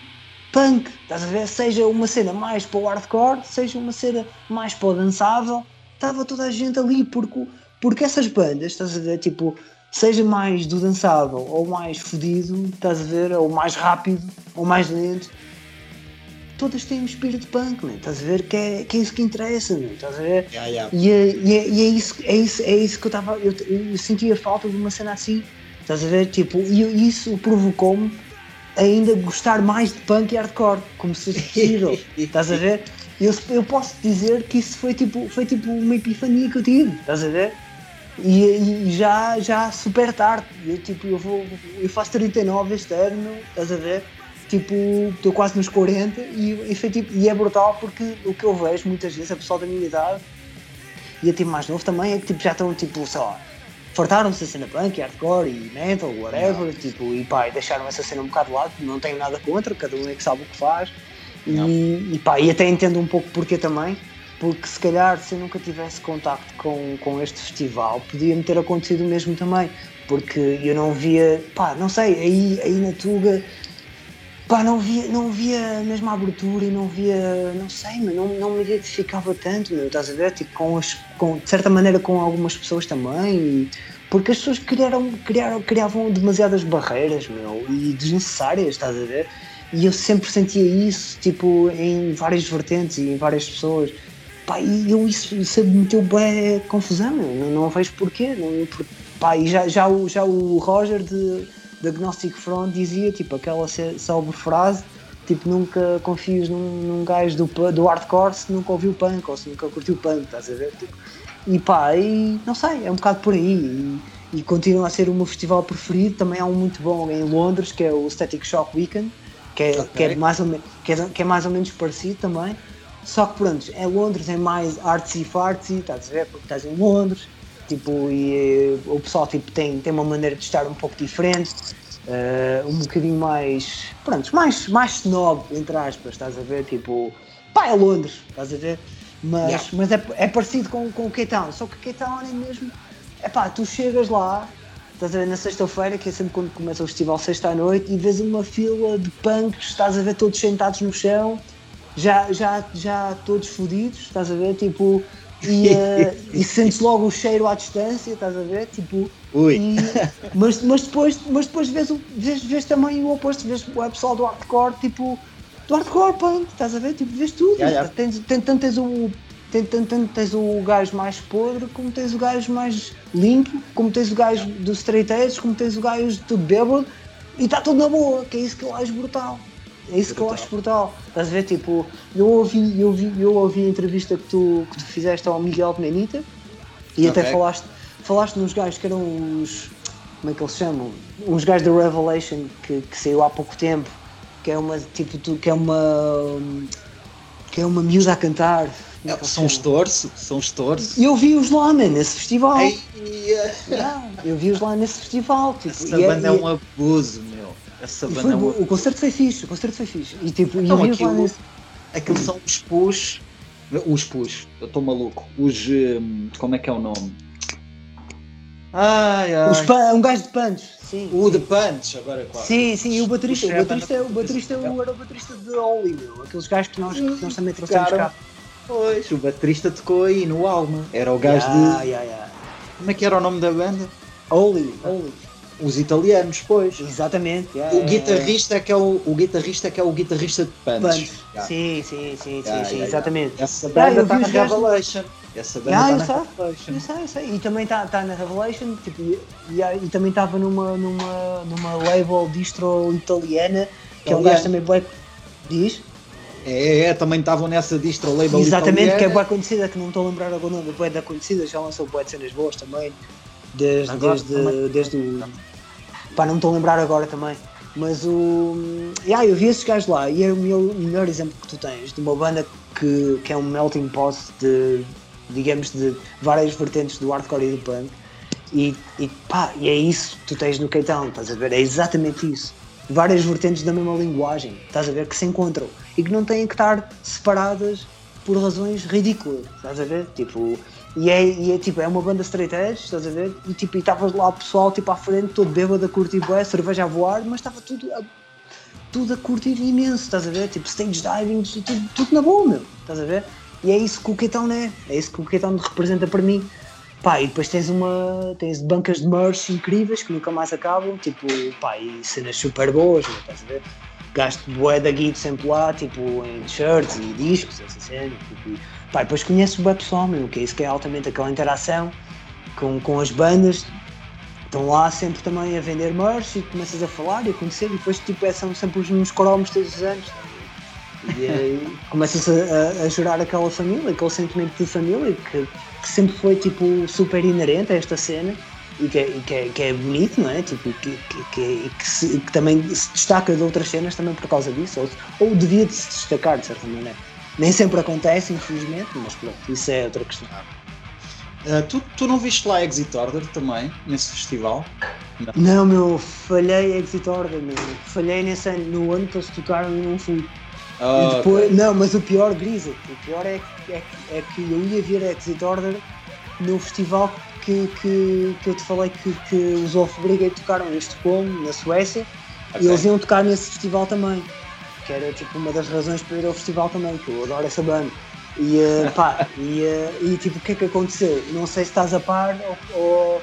punk, estás a ver? Seja uma cena mais para o hardcore, seja uma cena mais para o dançável, estava toda a gente ali, porque porque essas bandas, estás a ver, tipo, seja mais do dançável ou mais fodido, estás a ver, ou mais rápido ou mais lento, todas têm um espírito punk, man, estás a ver, que é, que é isso que interessa, man, estás a ver? Yeah, yeah. E, é, e, é, e, é, isso, é, isso, é isso que eu estava, eu, eu sentia falta de uma cena assim, estás a ver, tipo, e isso provocou-me ainda gostar mais de punk e hardcore, como se fosse possível, estás a ver? Eu, eu posso dizer que isso foi tipo, foi tipo uma epifania que eu tive, estás a ver? E, e, já, já super tarde. Eu, tipo, eu, vou, eu faço 39 este ano, estás a ver? Tipo, estou quase nos 40 e, e, foi, tipo, e é brutal porque o que eu vejo muitas vezes, a pessoal da minha idade e a tipo mais novo também, é que tipo, já estão, tipo, sei lá, fartaram-se a cena punk, hardcore e metal, whatever, tipo, e pá, e deixaram essa cena um bocado de lado, não tenho nada contra, cada um é que sabe o que faz. E, e pá, e até entendo um pouco porquê também, porque se calhar se eu nunca tivesse contacto com, com este festival podia-me ter acontecido o mesmo também porque eu não via, pá, não sei, aí, aí na Tuga pá, não via, não via a mesma abertura e não via, não sei, mas não, não me identificava tanto, meu, estás a ver? Tipo, com, as, com, de certa maneira com algumas pessoas também, e, porque as pessoas criaram, criaram, criavam demasiadas barreiras, meu, e desnecessárias, estás a ver? E eu sempre sentia isso, tipo, em várias vertentes e em várias pessoas. Pá, e eu isso, isso me meteu bem confusão. Não, não vejo porquê. Não, pá, e já, já, o, já o Roger de, de Agnostic Front dizia, tipo, aquela célebre frase, tipo, nunca confies num, num gajo do, do hardcore se nunca ouviu punk ou se nunca curtiu punk, estás a ver? Tipo, e pá, e não sei, é um bocado por aí. E, e continua a ser o meu festival preferido. Também há um muito bom em Londres, que é o Static Shock Weekend que é, okay. que é, mais, ou que é, que é mais ou menos parecido também. Só que pronto, em Londres é mais artsy fartsy, estás a ver? Porque estás em Londres, tipo, e uh, o pessoal tipo, tem, tem uma maneira de estar um pouco diferente, uh, um bocadinho mais, pronto, mais, mais snob, entre aspas, estás a ver? Tipo, pá, é Londres, estás a ver? Mas, yeah. mas é, é parecido com, com o Cape Town, só que Cape Town é mesmo, é pá, tu chegas lá, Estás a ver na sexta-feira, que é sempre quando começa o festival sexta à noite, e vês uma fila de punks, estás a ver todos sentados no chão, já, já, já todos fodidos, estás a ver? Tipo, e, uh, e sentes logo o cheiro à distância, estás a ver? Tipo, e, mas, mas, depois, mas depois vês, vês, vês também o oposto, vês o pessoal do hardcore, tipo, do hardcore punk, estás a ver? Tipo, vês tudo. Yeah, yeah. Tens, tens, tens o tanto tens o gajo mais podre, como tens o gajo mais limpo, como tens o gajo do straight edge, como tens o gajo do bêbado, e está tudo na boa, que é isso que eu acho brutal. É isso brutal. que eu acho brutal. Estás a ver? Tipo, eu ouvi, eu ouvi, eu ouvi a entrevista que tu, que tu fizeste ao Miguel Benita e okay. até falaste, falaste nos gajos que eram os. Como é que eles chamam? Uns gajos da Revelation que, que saiu há pouco tempo, que é uma tipo tu, que é uma que é uma miúda a cantar é, são os torços, são os torços. Eu vi-os lá, man, nesse festival. Ei, yeah, eu vi-os lá nesse festival. Tipo, Essa é- banda é, é, um abuso, meu. Essa banda foi, é um O concerto foi fixe, o concerto foi fixe. E tipo, então, lá nesse... Aqueles são os push, os push, eu estou maluco. Os, hum, como é que é o nome? Ai, ai. Os pan, um gajo de punch, sim. O de punch, agora quase. Sim, sim, o baterista, o, o baterista, o baterista era o baterista de Oli, meu. Aqueles gajos que nós, que nós também trouxemos cá. Pois, o baterista tocou aí no Alma. Era o gajo yeah, de. Yeah, yeah. Como é que era o nome da banda? Oli, Oli. Os italianos, pois. Exatamente. o guitarrista é que é o, o guitarrista é que é o guitarrista de Punch. Punch. Sim, sim, sim, sim, sim exatamente. Essa banda está na Revelation. Essa banda está na Revelation. Eu sei, eu sei. E também está tá na Revelation, tipo, e, e, e também estava numa, numa, numa label distro italiana, que é um gajo também black. Diz? É, é, também estavam nessa distro label Exatamente, italiana. que é boa conhecida, que não estou a lembrar agora o nome, boa da conhecida, já lançou boa de cenas boas também, desde, agora, desde, também. desde o... Pá, não estou a lembrar agora também, mas o... Yeah, eu vi esses gajos lá, e é o meu melhor exemplo que tu tens, de uma banda que, que é um melting pot de, digamos, de várias vertentes do hardcore e do punk, e, e pá, e é isso que tu tens no Keitão, estás a ver, é exatamente isso. Várias vertentes da mesma linguagem, estás a ver, que se encontram e que não têm que estar separadas por razões ridículas, estás a ver? Tipo, e é, e é tipo, é uma banda straight edge, estás a ver? E tipo, estavas lá o pessoal tipo à frente, todo bêbado a curtir bué, cerveja a voar, mas estava tudo a, tudo a curtir imenso, estás a ver? Tipo, stage diving, tudo, tudo na boa, meu, estás a ver? E é isso que o Keitão é, é isso que o Keitão representa para mim. Pá, e depois tens uma. tens bancas de merch incríveis que nunca mais acabam, tipo, pá, e cenas super boas, né, estás a ver? Gasto bué da guito sempre lá, tipo, em shirts e discos, essa cena, tipo, pá, depois conheço o pessoal, meu, que é isso que é altamente aquela interação com, com as bandas, estão lá sempre também a vender merch e começas a falar e a conhecer, e depois, tipo, é, são sempre os mesmos cromos todos os anos, e aí começas a, a, a gerar aquela família, aquele sentimento de família que que sempre foi tipo super inerente a esta cena e que é, que é, que é bonito, não é? Tipo, que, que, que, que, se, que, também se destaca de outras cenas também por causa disso, ou, ou devia de se destacar de certa maneira. Nem sempre acontece, infelizmente, mas pronto, isso é outra questão. Uh, tu, tu não viste lá Exit Order também, nesse festival? Não, não meu, falhei Exit Order, meu. Falhei nesse ano, no ano que eles tocaram e não fui. Oh, e depois, okay. Não, mas o pior, Grisa, o pior é, é, é, que eu ia ver Exit Order no festival que, que, que eu te falei que, que os Off Brigade tocaram em Estocolmo, na Suécia, Okay. E eles iam tocar nesse festival também, que era tipo uma das razões para ir ao festival também, que eu adoro essa banda. E uh, pá, e, uh, e tipo, o que é que aconteceu? Não sei se estás a par ou,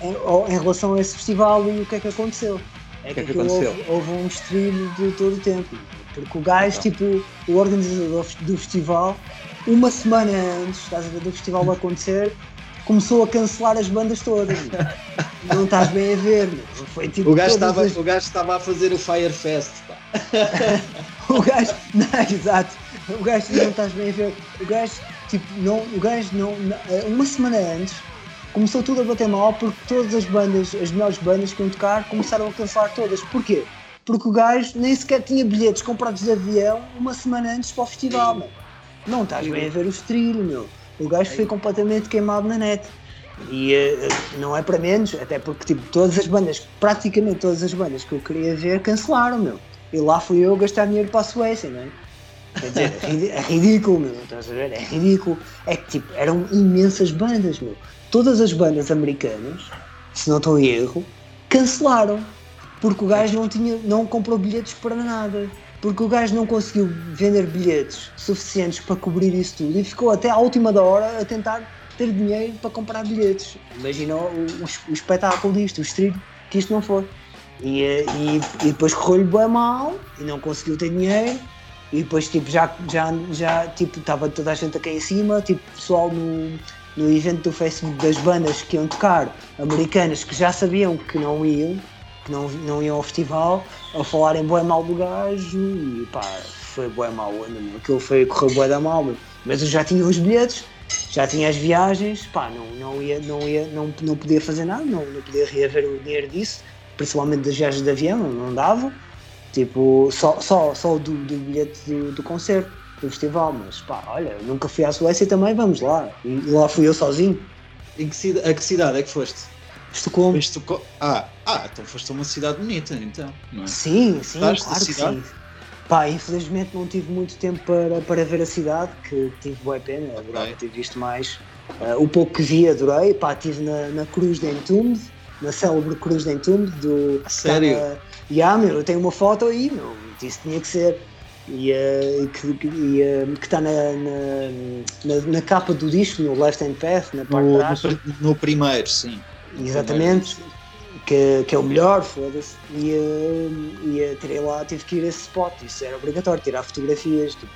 ou, ou em relação a esse festival e o que é que aconteceu. É que, que, é que aconteceu? Houve, houve um stream de todo o tempo. Porque o gajo, então. tipo, o organizador do festival, uma semana antes, estás a ver, do festival acontecer, começou a cancelar as bandas todas. não estás bem a ver, meu. Foi tipo. O gajo, estava, as... o gajo estava a fazer o Firefest, pá. o gajo. Não, exato. O gajo não estás bem a ver. O gajo, tipo, não, o gajo não. Uma semana antes começou tudo a bater mal porque todas as bandas, as melhores bandas que iam tocar, começaram a cancelar todas. Porquê? Porque o gajo nem sequer tinha bilhetes comprados de avião uma semana antes para o festival, meu. Não estás bem a ver o estrilho, meu. O gajo foi completamente queimado na net. E uh, não é para menos, até porque tipo, todas as bandas, praticamente todas as bandas que eu queria ver cancelaram, meu. E lá fui eu gastar dinheiro para a Suécia, não é? Quer dizer, é ridículo, meu. Estás a ver? É ridículo. É que tipo, eram imensas bandas, meu. Todas as bandas americanas, se não estou em erro, cancelaram. Porque o gajo não, tinha, não comprou bilhetes para nada porque o gajo não conseguiu vender bilhetes suficientes para cobrir isso tudo e ficou até à última da hora a tentar ter dinheiro para comprar bilhetes. Imagina o, o, o espetáculo disto, o stream, que isto não foi. E, eh, e, e depois correu-lhe bem mal e não conseguiu ter dinheiro. E depois tipo, já, já, já tipo, estava toda a gente aqui em cima, tipo, pessoal no, no evento do Facebook das bandas que iam tocar, americanas que já sabiam que não iam, que não, não iam ao festival, a falarem bué mal do gajo e pá, foi bué mal, ainda, aquilo foi, correu bué da mal, mas eu já tinha os bilhetes, já tinha as viagens, pá, não, não, ia, não, ia, não, não podia fazer nada, não, não podia reaver o dinheiro disso, principalmente das viagens de avião, não dava, tipo, só, só, só do, do bilhete do, do concerto, do festival, mas pá, olha, nunca fui à Suécia também, vamos lá, e lá fui eu sozinho. Em que a que cidade é que foste? Estocolmo. Estocolmo. Ah, ah, então foste a uma cidade bonita, então. Não é? Sim, sim, Estás claro que sim. Pá, infelizmente não tive muito tempo para, para ver a cidade, que tive boa pena, adorava ter visto mais. Uh, o pouco que vi, adorei. Pá, estive na, na Cruz de Entombed, na célebre Cruz de Entombed do. Sério? Já, yeah, meu, eu tenho uma foto aí, meu, isso tinha que ser. E, uh, que uh, está na, na, na, na, capa do disco, no Left Hand Path, na parte no, trás. No, no primeiro, sim. Exatamente, que, que é o melhor, foda-se. E, uh, e uh, tirei lá, tive que ir a esse spot, isso era obrigatório, tirar fotografias. Tipo,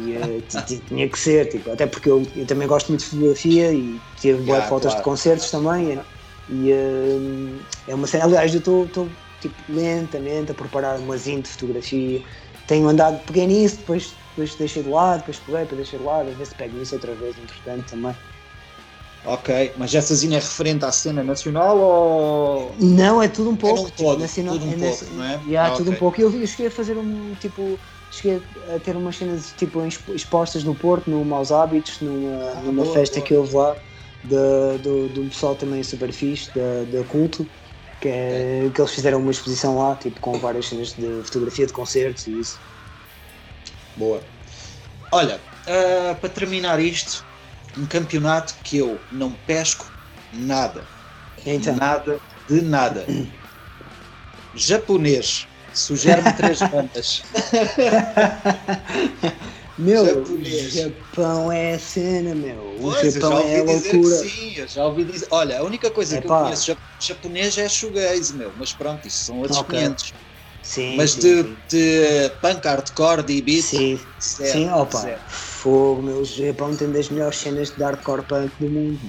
e uh, tinha que ser, tipo, até porque eu, eu, também gosto muito de fotografia e tive boas yeah, fotos claro. de concertos também. E, uh, é uma cena, aliás, eu estou tipo, lentamente a preparar uma zinha de fotografia. Tenho andado, peguei nisso, depois, depois deixei de lado, depois peguei, depois deixei de lado, a ver se pego nisso outra vez, entretanto também. Ok, mas essa zina é referente à cena nacional ou. Não, é tudo um pouco. É um todo, nacional, tudo um é pouco, não é? Yeah, ah, tudo okay. um pouco. Eu, eu cheguei a fazer um tipo. Cheguei a ter umas cenas tipo expostas no Porto, no Maus Hábitos, numa, ah, numa boa, festa boa. que houve lá, de, do, um pessoal também super fixe, da, da Culto, que, é, que eles fizeram uma exposição lá, tipo com várias cenas de fotografia de concertos e isso. Boa. Olha, uh, para terminar isto, um campeonato que eu não pesco nada. Então. Nada de nada. Japonês. Sugere-me três bandas. Meu, Japonês. Japão é a cena, meu. O pois, Japão é a loucura. sim, eu já ouvi dizer. Olha, a única coisa é que pá. eu conheço japonês é shoegaze, meu. Mas pronto, isso são outros okay. 500. Sim, mas sim, de, sim. de punk hardcore, de beat, sim, certo, sim opa, certo. Fogo, meu, o Japão tem das melhores cenas de hardcore punk do mundo.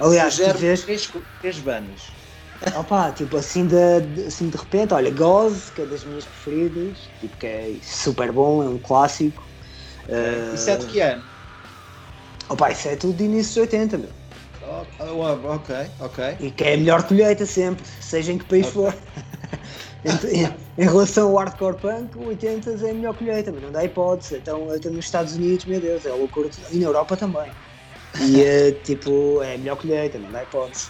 Aliás, tu vês... três, três bandas. Opa, tipo assim de, assim de repente, olha, Goz, que é das minhas preferidas, tipo, que é super bom, é um clássico. Uh, isso é de que ano? Opa, isso é tudo de início dos 80, meu. Oh, ok, ok. E que é a melhor colheita sempre, seja em que país okay. for. em, relação ao hardcore punk, o 80 é a melhor colheita, mas não dá hipótese. Então, até nos Estados Unidos, meu Deus, é loucura. E na Europa também. E é, tipo, é a melhor colheita, não dá hipótese.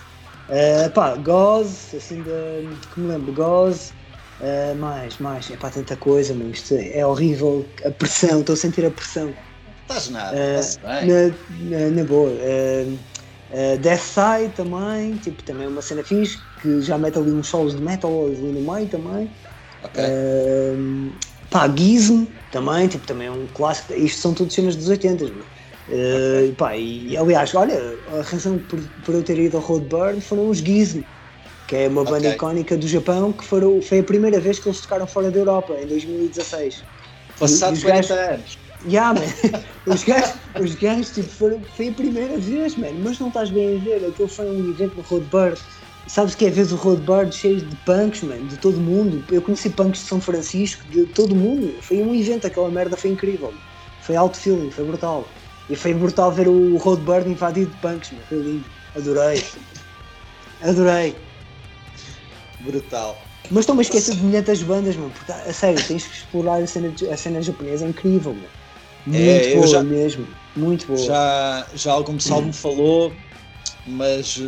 Uh, pá, Goz, assim, de, que me lembro, Goz, uh, mais, mais, é pá, tanta coisa, mas isto é horrível. A pressão, estou a sentir a pressão. Estás nada, uh, na, na, na, boa. Uh, uh, Death Side também, tipo, também é uma cena fixe que já mete ali uns solos de metal ali no meio também. Ok. Uh, pá, Gizmo também, tipo, também é um clássico. Isto são todos cenas dos 80, uh, pá, e aliás, olha, a razão por, por eu ter ido ao Roadburn foram os Gizmo, que é uma banda okay. icónica do Japão que foram, foi a primeira vez que eles tocaram fora da Europa, em 2016. Passados 40 anos. Yeah, man. os gajos, os gajos tipo, foram, foi a primeira vez, man. mas não estás bem a ver. Aquilo foi um evento no Roadburn. Sabes que é vez o Roadburn cheio de punks, man, de todo mundo. Eu conheci punks de São Francisco, de todo mundo. Foi um evento, aquela merda foi incrível. Foi alto feeling, foi brutal. E foi brutal ver o Roadburn invadido de punks, man. Foi lindo. Adorei. Adorei. Brutal. Mas estou-me a esquecer de milhares das bandas, mano. Porque, a sério, tens que explorar a cena, a cena japonesa, é incrível, mano. Muito é, boa já, mesmo, muito boa. Já, já algum pessoal me falou, mas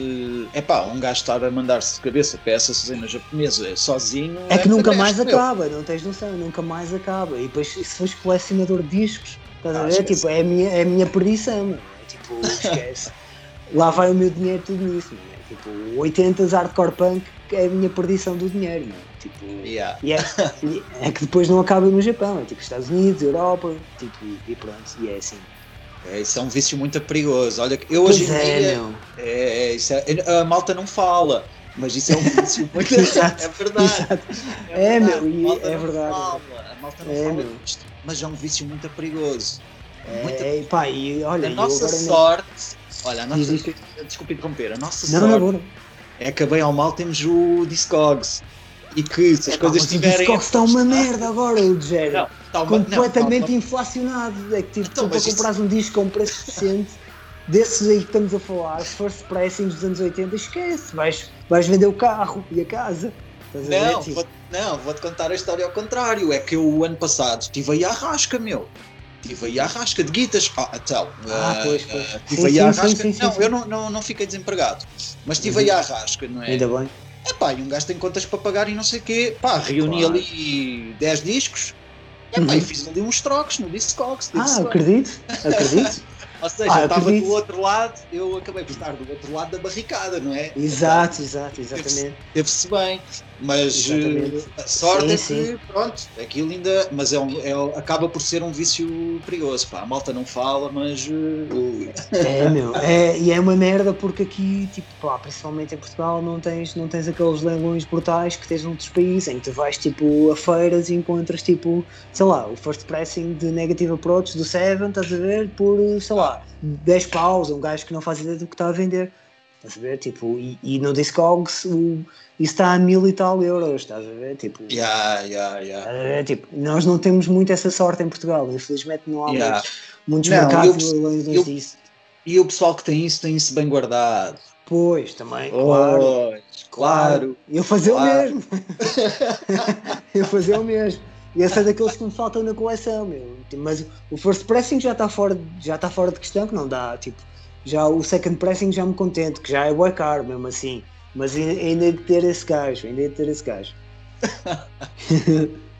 é eh, pá, um gajo estar a mandar-se de cabeça para essa cena japonesa sozinho. É, é que nunca mais meu. acaba, não tens noção, nunca mais acaba. E depois, se fores colecionador de discos, estás ah, a ver? Tipo, é a minha, é a minha perdição, mano. É, tipo, esquece. Lá vai o meu dinheiro tudo nisso, mano. É, tipo, 80 hardcore punk é a minha perdição do dinheiro, mano. Tipo, yeah. e é, é, que depois não acaba no Japão, é tipo Estados Unidos, Europa, tipo, e pronto, e é assim. É, isso é um vício muito perigoso. Olha, eu hoje em é, dia. É, é, isso é, a malta não fala, mas isso é um vício muito. exato, é verdade. Exato. É, é verdade. meu, é verdade. Fala, a malta não é, fala meu. disto, mas é um vício muito perigoso. É, muito... É, pá, e olha, a nossa sorte. Olha, a nossa. Desculpe interromper, a nossa não, sorte. Não, não, é que bem ao mal temos o Discogs e que se as é, coisas estiverem. O está uma merda agora, o Digério. Está uma... completamente não, inflacionado. É que tipo, então, tu para comprares um disco com um preço decente, desses aí que estamos a falar, first pricing dos anos 80, esquece, vais, vais vender o carro e a casa. Não, tipo... vou, não, vou-te contar a história ao contrário. É que eu, o ano passado, estive aí à rasca, meu. Estive aí à rasca de guitas. Ah, então. Ah, uh, pois, pois. Estive uh, aí à rasca. Sim, sim, não, eu não, não, não fiquei desempregado. Mas estive uhum. aí à rasca, não é? Ainda bem. É pá, e um gajo tem contas para pagar e não sei o quê. Pá, reuni claro. ali 10 discos. É pá, uhum. e fiz ali uns trocos no Discogs. Ah, acredito, acredito. Ou seja, ah, estava do outro lado, eu acabei por estar do outro lado da barricada, não é? Exato, exato, exatamente. Teve-se bem, mas uh, a sorte sim, é que, sim. pronto, aquilo ainda. Mas é, um, é acaba por ser um vício perigoso, pá. A malta não fala, mas. Uh, é, meu, é, e é uma merda porque aqui, tipo, pá, principalmente em Portugal, não tens, não tens aqueles leilões brutais que tens noutros países, em que tu vais, tipo, a feiras e encontras, tipo, sei lá, o first pressing de Negative Approach do Seven, estás a ver, por, sei lá 10 paus, um gajo que não faz ideia do que está a vender. Estás a ver? Tipo, e, e no Discogs o, isso está a mil e tal euros, estás a ver? Tipo, yeah, yeah, yeah. tipo, nós não temos muito essa sorte em Portugal, infelizmente não há yeah. muitos, muitos não, mercados eu, disso. E o pessoal que tem isso tem isso bem guardado. Pois, também, claro. Pois, claro. Eu fazer claro. o mesmo. eu fazer o mesmo. E esse é daqueles que me faltam na coleção, meu. Mas o first pressing já está fora, já está fora de questão, que não dá. Tipo, já o second pressing já me contento, que já é o caro mesmo assim. Mas ainda de ter esse gajo, ainda de ter esse gajo.